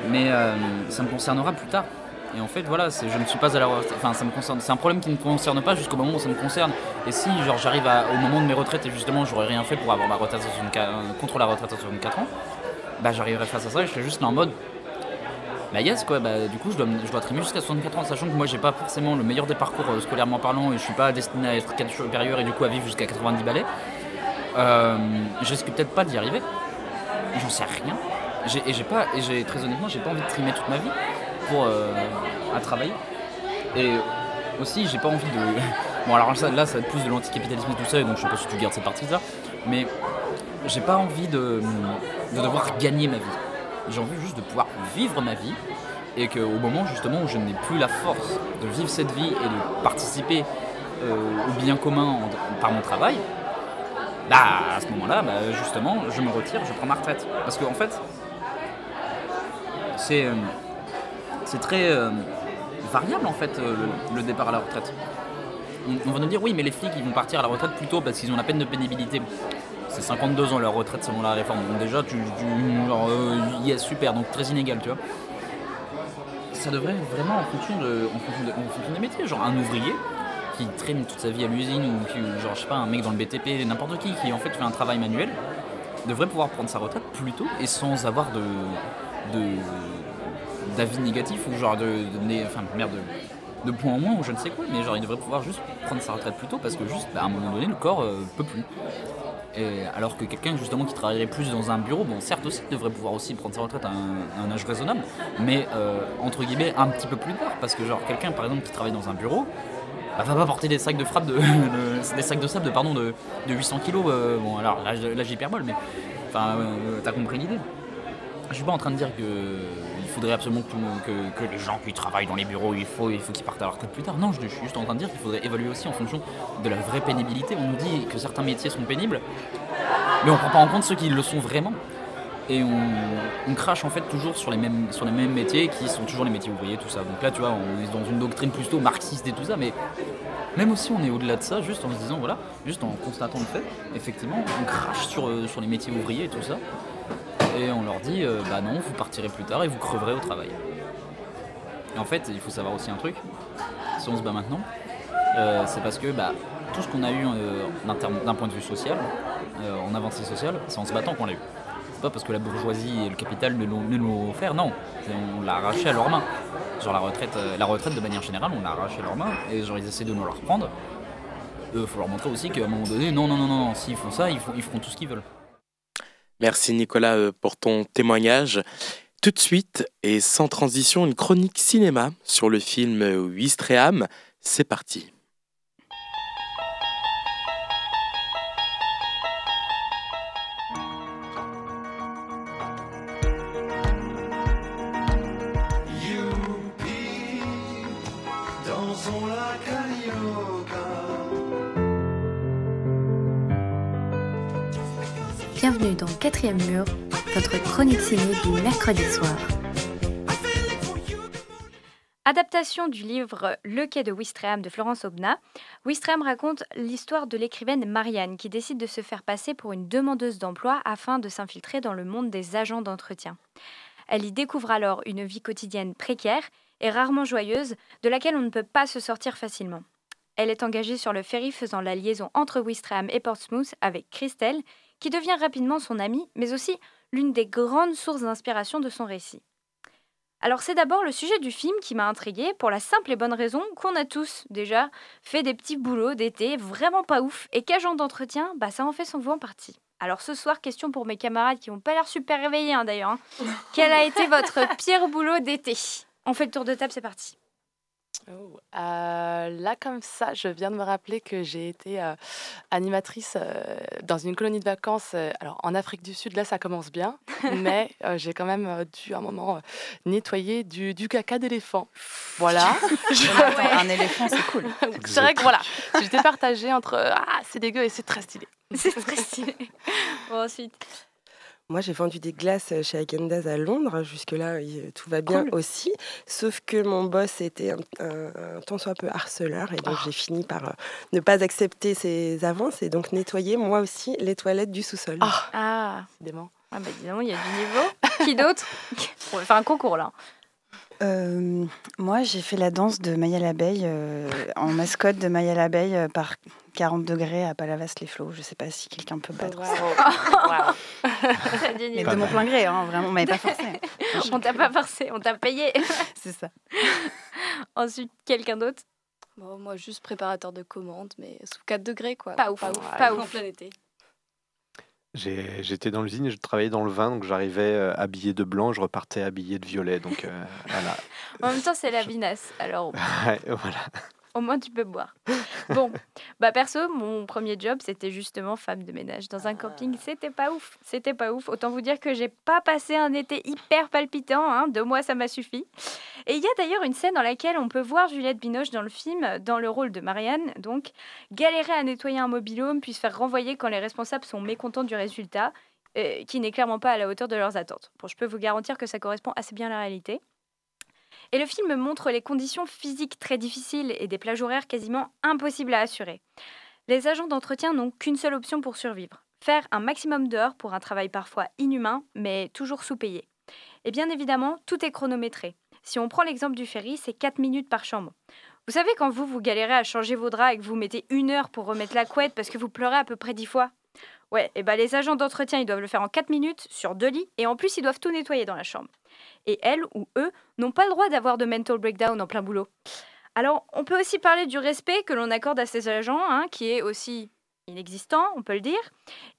mais euh, ça me concernera plus tard. Et en fait, voilà, je ne suis pas à la. Enfin, ça me concerne. C'est un problème qui ne me concerne pas jusqu'au moment où ça me concerne. Et si, genre, j'arrive au moment de mes retraites et justement, j'aurais rien fait pour avoir ma retraite contre la retraite à 64 ans, bah, j'arriverai face à ça et je serais juste en mode. Bah yes quoi, bah du coup je dois, je dois jusqu'à 64 ans, sachant que moi j'ai pas forcément le meilleur des parcours euh, scolairement parlant et je suis pas destiné à être 4 supérieur et du coup à vivre jusqu'à 90 balais. Euh, je risque peut-être pas d'y arriver. J'en sais rien. et j'ai pas, et j'ai très honnêtement, j'ai pas envie de trimer toute ma vie pour euh, travailler. Et aussi, j'ai pas envie de. Bon, alors là, ça va être plus de l'anticapitalisme et tout ça, donc je sais pas si tu gardes cette partie-là, mais j'ai pas envie de, de devoir gagner ma vie. J'ai envie juste de pouvoir vivre ma vie et qu'au moment justement où je n'ai plus la force de vivre cette vie et de participer euh, au bien commun par mon travail, bah à ce moment-là, bah, justement, je me retire, je prends ma retraite. Parce qu'en en fait, c'est. Euh, très euh, variable en fait le, départ à la retraite. On, va nous dire oui mais les flics ils vont partir à la retraite plus tôt parce qu'ils ont la peine de pénibilité. C'est 52 ans leur retraite selon la réforme. Donc déjà tu, genre euh, super donc très inégal tu vois. Ça devrait vraiment en fonction de en fonction, des métiers. Genre un ouvrier qui traîne toute sa vie à l'usine ou qui, genre je sais pas un mec dans le BTP n'importe qui qui en fait fait un travail manuel devrait pouvoir prendre sa retraite plus tôt et sans avoir de, de d'avis négatifs ou genre de, de, enfin, merde, de, points en moins ou je ne sais quoi, mais genre il devrait pouvoir juste prendre sa retraite plus tôt parce que juste bah, à un moment donné le corps euh, peut plus. Alors que quelqu'un justement qui travaillerait plus dans un bureau, bon certes aussi devrait pouvoir aussi prendre sa retraite à un, âge raisonnable, mais euh, entre guillemets un petit peu plus tard parce que genre quelqu'un par exemple qui travaille dans un bureau, bah, va pas porter des sacs de frappe de, sacs de sable de pardon de, 800 kg. Euh, bon alors là, là mais enfin t'as compris l'idée. Je suis pas en train de dire que faudrait absolument que, les gens qui travaillent dans les bureaux, il faut, il faut qu'ils partent à la retraite plus tard. Non, je, suis juste en train de dire qu'il faudrait évaluer aussi en fonction de la vraie pénibilité. On nous dit que certains métiers sont pénibles, mais on ne prend pas en compte ceux qui le sont vraiment. Et on, crache en fait toujours sur les, mêmes, métiers qui sont toujours les métiers ouvriers, tout ça. Donc là, tu vois, on est dans une doctrine plutôt marxiste et tout ça, mais même aussi on est au-delà de ça, juste en se disant, voilà, juste en constatant le fait, effectivement, on crache sur, euh, sur les métiers ouvriers et tout ça et on leur dit euh, bah non, vous partirez plus tard et vous creverez au travail. Et en fait, il faut savoir aussi un truc, si on se bat maintenant, euh, c'est parce que bah, tout ce qu'on a eu euh, d'un point de vue social, en avancée sociale, c'est en se battant qu'on l'a eu. C'est pas parce que la bourgeoisie et le capital ne l'ont offert, non. On l'a arraché à leurs mains. Genre la retraite, la retraite de manière générale, on l'a arraché à leurs mains et genre ils essaient de nous la reprendre. Il faut leur montrer aussi qu'à un moment donné, non, non, non, non, s'ils font ça, ils, font, ils feront tout ce qu'ils veulent.
Merci Nicolas euh, pour ton témoignage. Tout de suite, et sans transition, une chronique cinéma sur le film Ouistreham. C'est parti.
Quatrième Mur, votre chronique ciné du mercredi soir. Adaptation du livre Le quai de Wistreham de Florence Aubenas, Wistreham raconte l'histoire de l'écrivaine Marianne qui décide de se faire passer pour une demandeuse d'emploi afin de s'infiltrer dans le monde des agents d'entretien. Elle y découvre alors une vie quotidienne précaire et rarement joyeuse de laquelle on ne peut pas se sortir facilement. Elle est engagée sur le ferry faisant la liaison entre Wistreham et Portsmouth avec Christelle, qui devient rapidement son amie, mais aussi l'une des grandes sources d'inspiration de son récit. Alors c'est d'abord le sujet du film qui m'a intriguée pour la simple et bonne raison qu'on a tous déjà fait des petits boulots d'été vraiment pas ouf et qu'agent d'entretien, bah ça en fait son en partie. Alors ce soir, question pour mes camarades qui n'ont pas l'air super réveillés hein, d'ailleurs. hein. Quel a été votre pire boulot d'été? On fait le tour de table, c'est parti.
Oh, euh, là, comme ça, je viens de me rappeler que j'ai été euh, animatrice euh, dans une colonie de vacances. alors, en Afrique du Sud, là, ça commence bien, mais j'ai quand même dû, à un moment, nettoyer du, du caca d'éléphant. Voilà.
Attends, un éléphant, c'est cool.
c'est vrai que voilà, j'étais partagée entre Ah, c'est dégueu et c'est très stylé.
C'est très stylé. Bon, ensuite.
Moi, j'ai vendu des glaces euh, chez Agendas à Londres. Jusque-là, tout va bien
Cool.
aussi. Sauf que mon boss était un, un- un tant soit peu harceleur. Et donc, j'ai fini par euh, ne pas accepter ses avances et donc nettoyer, moi aussi, les toilettes du sous-sol.
Ah,
décidément.
Ah bah dis donc, il y a du niveau. Qui d'autre? On va faire un concours là.
Euh, moi, j'ai fait la danse de Maya l'abeille euh, en mascotte de Maya l'abeille euh, par 40 degrés à Palavas-les-Flots. Je sais pas si quelqu'un peut battre ça. Mais de mon plein gré, hein, vraiment, on m'avait pas forcé.
on t'a pas forcé, on t'a payé.
C'est ça.
Ensuite, quelqu'un d'autre?
Bon, moi, juste préparateur de commandes, mais sous 4 degrés, quoi.
Pas ouf, pas ouf.
En plein été.
J'étais dans l'usine et je travaillais dans le vin, donc j'arrivais euh, habillé de blanc, je repartais habillé de violet. Donc euh, voilà.
En même temps, c'est la vinasse. Alors,
Ouais, voilà.
Au moins, tu peux boire. Bon, bah perso, mon premier job, c'était justement femme de ménage dans un camping. C'était pas ouf. C'était pas ouf. Autant vous dire que j'ai pas passé un été hyper palpitant. Hein. Deux mois, ça m'a suffi. Et il y a d'ailleurs une scène dans laquelle on peut voir Juliette Binoche dans le film, dans le rôle de Marianne, donc, galérer à nettoyer un mobilhome, puis se faire renvoyer quand les responsables sont mécontents du résultat, euh, qui n'est clairement pas à la hauteur de leurs attentes. Bon, je peux vous garantir que ça correspond assez bien à la réalité. Et le film montre les conditions physiques très difficiles et des plages horaires quasiment impossibles à assurer. Les agents d'entretien n'ont qu'une seule option pour survivre faire un maximum d'heures pour un travail parfois inhumain, mais toujours sous-payé. Et bien évidemment, tout est chronométré. Si on prend l'exemple du ferry, c'est 4 minutes par chambre. Vous savez, quand vous, vous galérez à changer vos draps et que vous mettez une heure pour remettre la couette parce que vous pleurez à peu près 10 fois? Ouais, et ben les agents d'entretien, ils doivent le faire en 4 minutes sur deux lits et en plus, ils doivent tout nettoyer dans la chambre. Et elles ou eux n'ont pas le droit d'avoir de mental breakdown en plein boulot. Alors, on peut aussi parler du respect que l'on accorde à ces agents, hein, qui est aussi inexistant, on peut le dire.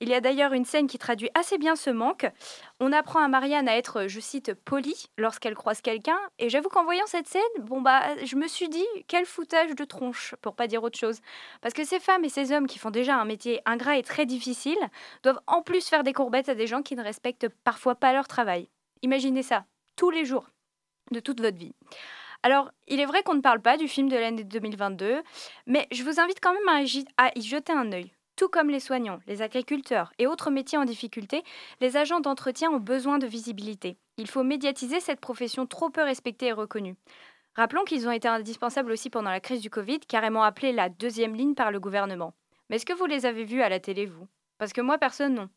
Il y a d'ailleurs une scène qui traduit assez bien ce manque. On apprend à Marianne à être, je cite, polie lorsqu'elle croise quelqu'un. Et j'avoue qu'en voyant cette scène, bon bah, je me suis dit, quel foutage de tronche, pour pas dire autre chose. Parce que ces femmes et ces hommes qui font déjà un métier ingrat et très difficile doivent en plus faire des courbettes à des gens qui ne respectent parfois pas leur travail. Imaginez ça, tous les jours, de toute votre vie. Alors, il est vrai qu'on ne parle pas du film de l'année 2022, mais je vous invite quand même à y- jeter un œil. Tout comme les soignants, les agriculteurs et autres métiers en difficulté, les agents d'entretien ont besoin de visibilité. Il faut médiatiser cette profession trop peu respectée et reconnue. Rappelons qu'ils ont été indispensables aussi pendant la crise du Covid, carrément appelée la deuxième ligne par le gouvernement. Mais est-ce que vous les avez vus à la télé, vous? Parce que moi, personne, non.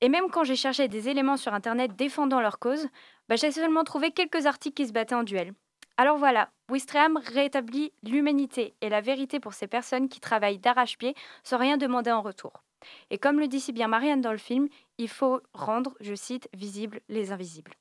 Et même quand j'ai cherché des éléments sur Internet défendant leur cause, bah, j'ai seulement trouvé quelques articles qui se battaient en duel. Alors voilà, Wistreham rétablit l'humanité et la vérité pour ces personnes qui travaillent d'arrache-pied sans rien demander en retour. Et comme le dit si bien Marianne dans le film, il faut rendre, je cite, visibles les invisibles.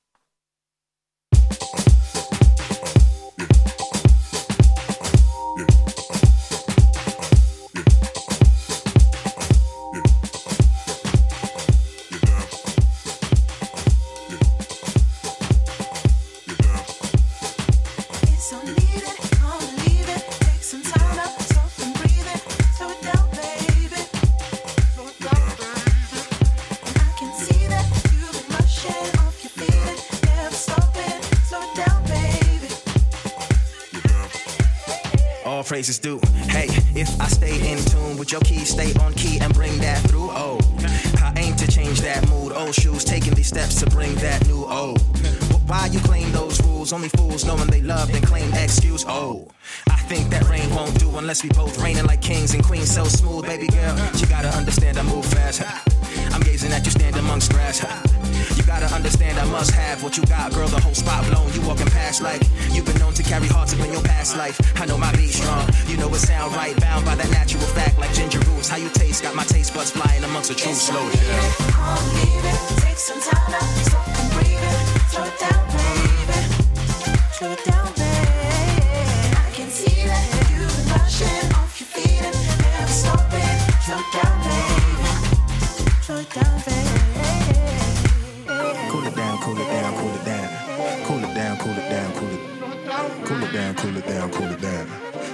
Due. Hey, if I stay in tune with your keys, stay on key and bring that through. Oh, I aim to change that mood. Old shoes, taking these steps to bring that new. Oh, but why you claim those rules? Only fools knowing they love and claim excuse. Oh, I think that rain won't do unless we both reigning like kings and queens. So smooth, baby girl. You gotta understand I move fast. I'm gazing at you stand amongst grass. Have what you got, girl. The whole spot blown. You walking past like you've been known to carry hearts up in your past life. I know my beat strong. Uh, you know it sound right. Bound by that natural fact like ginger roots. How you taste got my taste buds flying amongst the truth. Slow it down.
Leave it. Take some time out, stop and breathe it. Slow it down, baby. Slow it down, baby. I can see that you've been rushing off your feet and never stopping. Slow it down, baby. Slow it down.
cool it down, cool it down.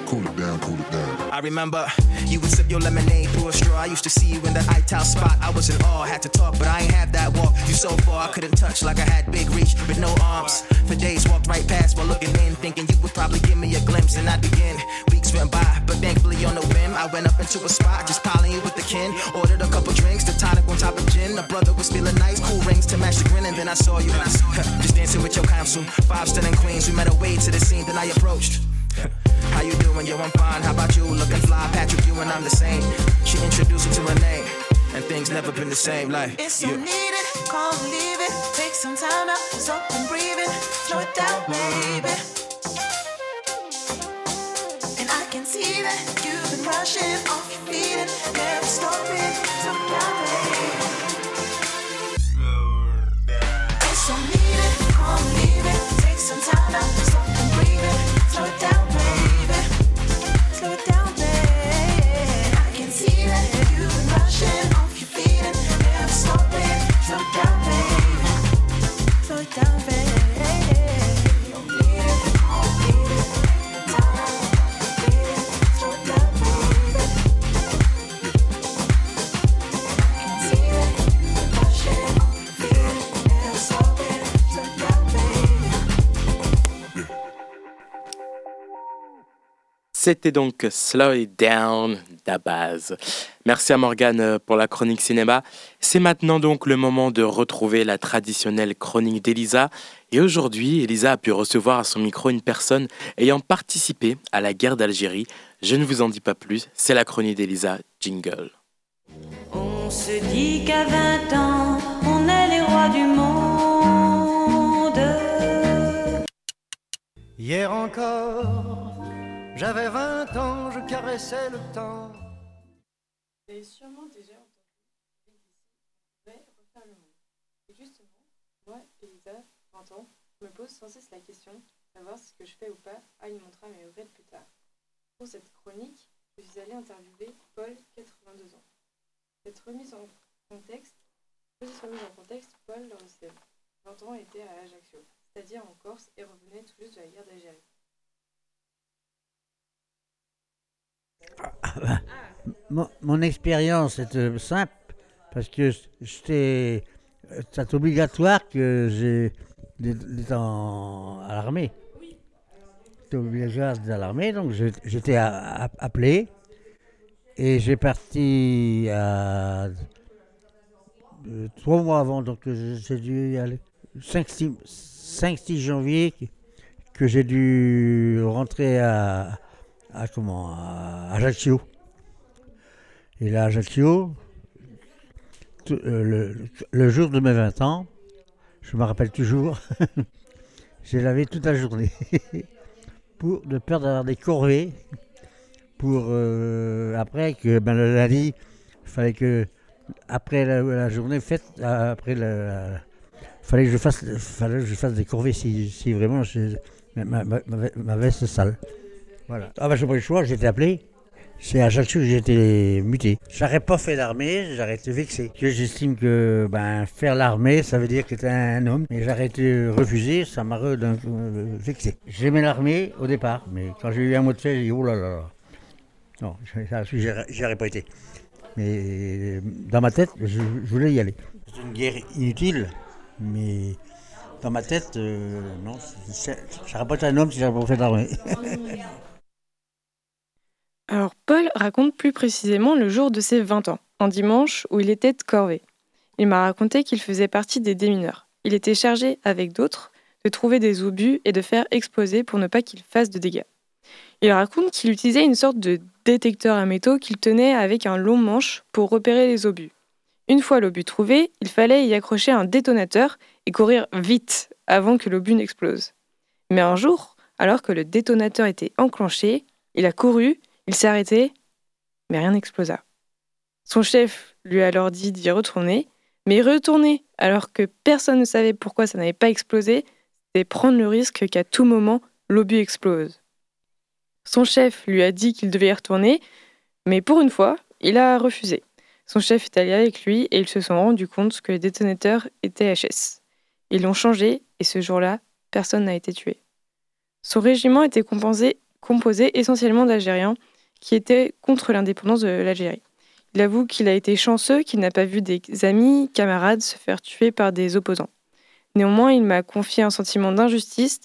Cool it down, cool it down.
I remember you would sip your lemonade through a straw. I used to see you in that I-town spot. I was in awe, had to talk, but I ain't have that walk. You so far, I couldn't touch like I had big reach, with no arms. For days, walked right past while looking in, thinking you would probably give me a glimpse, and I'd begin. We went by, but thankfully on a whim, I went up into a spot, just piling you with the kin. Ordered a couple drinks, the tonic on top of gin. The brother was feeling nice, cool rings to match the grin, and then I saw you. and I saw just dancing with your counsel, five stunning queens. We met a way to the scene, then I approached. How you doing? Yo, I'm fine. How about you? Looking fly, Patrick. You and I'm the same. She introduced me to her name, and things never been the same. Like
It's so
yeah.
needed, call and leave it. Take some time out, stop and breathe it. Slow it down, baby. It so needed, call and leave it. Take some time out, stop and breathe it. Slow it down,
C'était donc Slow It Down d'Abaz. Merci à Morgane pour la chronique cinéma. C'est maintenant donc le moment de retrouver la traditionnelle chronique d'Elisa. Et aujourd'hui, Elisa a pu recevoir à son micro une personne ayant participé à la guerre d'Algérie. Je ne vous en dis pas plus, c'est la chronique d'Elisa. Jingle.
On se dit qu'à 20 ans, on est les rois du monde.
Hier encore, j'avais 20 ans, je caressais le temps.
Vous avez sûrement déjà entendu pouvait refaire le monde. Et justement, moi, Elisa, 20 ans, je me pose sans cesse la question de savoir ce que je fais ou pas a une montre à mes regrets plus tard. Pour cette chronique, je suis allée interviewer Paul, 82 ans. Cette remise en contexte, petite remise en contexte, Paul, lors de ses 20 ans, était à Ajaccio, c'est-à-dire en Corse, et revenait tout juste de la guerre d'Algérie.
Mon, mon expérience est euh, simple parce que c'est obligatoire que j'ai d'être à l'armée. C'était obligatoire d'être à l'armée, donc j'étais appelé et j'ai parti à euh, trois mois avant, donc euh, j'ai dû y aller. 5-6 janvier que j'ai dû rentrer à, à comment à Ajaccio. Et là, Ajaccio, euh, le, jour de mes 20 ans, je me rappelle toujours, j'ai lavé toute la journée pour de peur d'avoir des corvées. Pour euh, après que ben, le lundi, il fallait que après la, journée faite, euh, après la, fallait que je fasse, fallait que je fasse des corvées si, si vraiment ma, veste est sale. Voilà. Ah bah j'ai pas eu le choix, j'ai été appelé. C'est à Ajaccio que j'ai été muté. J'aurais pas fait l'armée, j'aurais été vexé. J'estime que ben, faire l'armée, ça veut dire que t'es un homme. Et j'aurais été refusé, ça m'a euh, vexé. J'aimais l'armée au départ, mais quand j'ai eu un mot de fait, j'ai dit oh là là là. Non, ça, j'y aurais- pas été. Mais dans ma tête, je, voulais y aller. C'est une guerre inutile, mais dans ma tête, euh, non, c'est- j'aurais pas été un homme si j'avais pas fait l'armée.
Alors Paul raconte plus précisément le jour de ses 20 ans, un dimanche où il était de corvée. Il m'a raconté qu'il faisait partie des démineurs. Il était chargé, avec d'autres, de trouver des obus et de faire exploser pour ne pas qu'ils fassent de dégâts. Il raconte qu'il utilisait une sorte de détecteur à métaux qu'il tenait avec un long manche pour repérer les obus. Une fois l'obus trouvé, il fallait y accrocher un détonateur et courir vite avant que l'obus n'explose. Mais un jour, alors que le détonateur était enclenché, il a couru, il s'est arrêté, mais rien n'explosa. Son chef lui a alors dit d'y retourner, mais retourner alors que personne ne savait pourquoi ça n'avait pas explosé, c'était prendre le risque qu'à tout moment l'obus explose. Son chef lui a dit qu'il devait y retourner, mais pour une fois, il a refusé. Son chef est allé avec lui et ils se sont rendus compte que les détonateurs étaient HS. Ils l'ont changé et ce jour-là, personne n'a été tué. Son régiment était composé essentiellement d'Algériens qui était contre l'indépendance de l'Algérie. Il avoue qu'il a été chanceux, qu'il n'a pas vu des amis, camarades se faire tuer par des opposants. Néanmoins, il m'a confié un sentiment d'injustice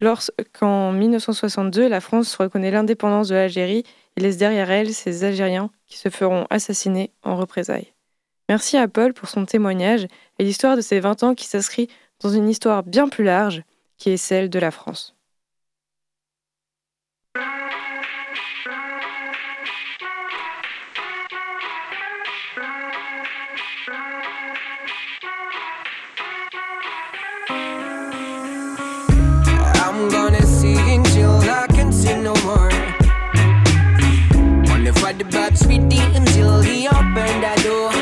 lorsqu'en 1962, la France reconnaît l'indépendance de l'Algérie et laisse derrière elle ces Algériens qui se feront assassiner en représailles. Merci à Paul pour son témoignage et l'histoire de ces 20 ans qui s'inscrit dans une histoire bien plus large qui est celle de la France.
Fight the bad sweetie until he opened that door.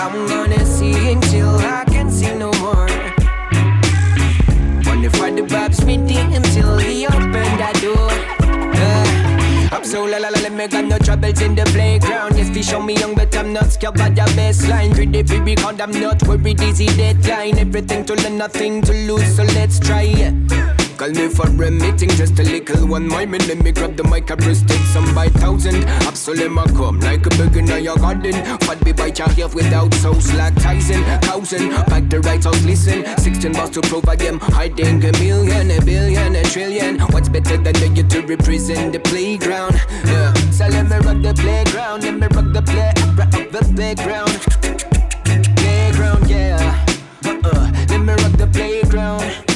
I'm gonna sing till I can sing no more. Fight the bad sweetie until he opened that door. Uh, I'm so la la la, let me got no troubles in the playground. Yes, they show me young, but I'm not scared by the baseline. Read the free record, I'm not worried, easy deadline. Everything to learn, nothing to lose, so let's try it. Call me for a meeting, just a little one moment. Let me grab the mic, I just take some by thousand. Absolutely, come like a beginner, your garden. But be by your hair without sauce like Tyson. Thousand, back the right house, listen. 16 bars to provide them. Hiding a million, a billion, a trillion. What's better than the you to represent the playground? Yeah. So let me rock the playground, let me rock the play, rock the playground. Playground, yeah. Uh-uh. Let me rock the playground.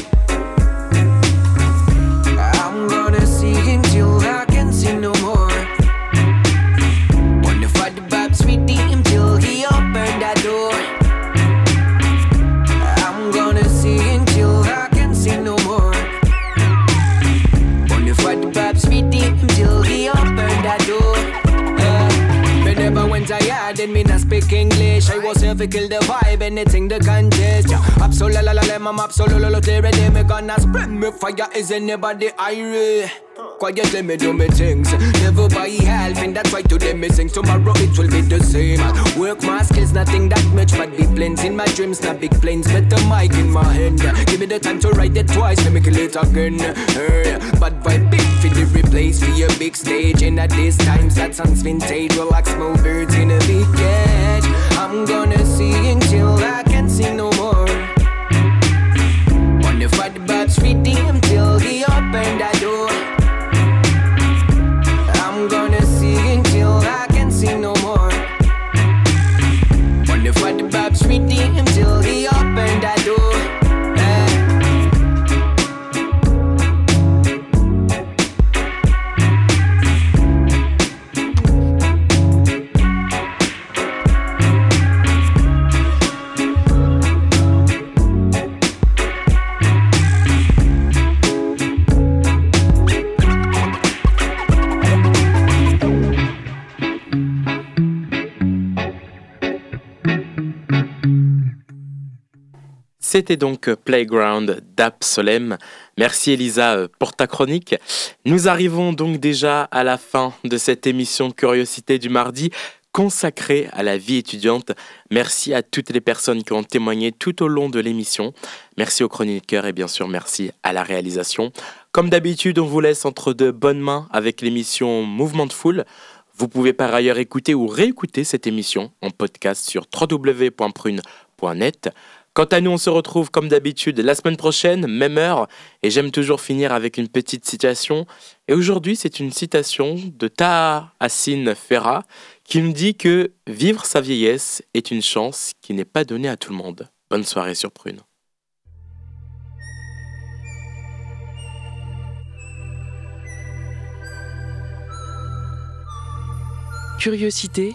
speaking not. I was here to kill the vibe, anything the contest. Yeah. Absolutely, la la la, I'm absolutely ready. Me gonna spread me fire. Is anybody irie? Quietly me do me things Never buy half and that's why today me sing Tomorrow it will be the same Work my skills, nothing that much But big planes in my dreams, not big planes With the mic in my hand Give me the time to write it twice, let me kill it again hey, But vibe big for the replace For your big stage And at these times that sounds vintage Relax small birds in a big cage I'm I'm gonna see until I can see no
C'était donc Playground d'Absolem. Merci Elisa euh, pour ta chronique. Nous arrivons donc déjà à la fin de cette émission Curiosité du mardi consacrée à la vie étudiante. Merci à toutes les personnes qui ont témoigné tout au long de l'émission. Merci aux chroniqueurs et bien sûr merci à la réalisation. Comme d'habitude, on vous laisse entre de bonnes mains avec l'émission Mouvement de Foule. Vous pouvez par ailleurs écouter ou réécouter cette émission en podcast sur www.prune.net. Quant à nous, on se retrouve comme d'habitude la semaine prochaine, même heure, et j'aime toujours finir avec une petite citation. Et aujourd'hui, c'est une citation de Taha Hassin Ferra qui nous dit que vivre sa vieillesse est une chance qui n'est pas donnée à tout le monde. Bonne soirée sur Prune.
Curiosité.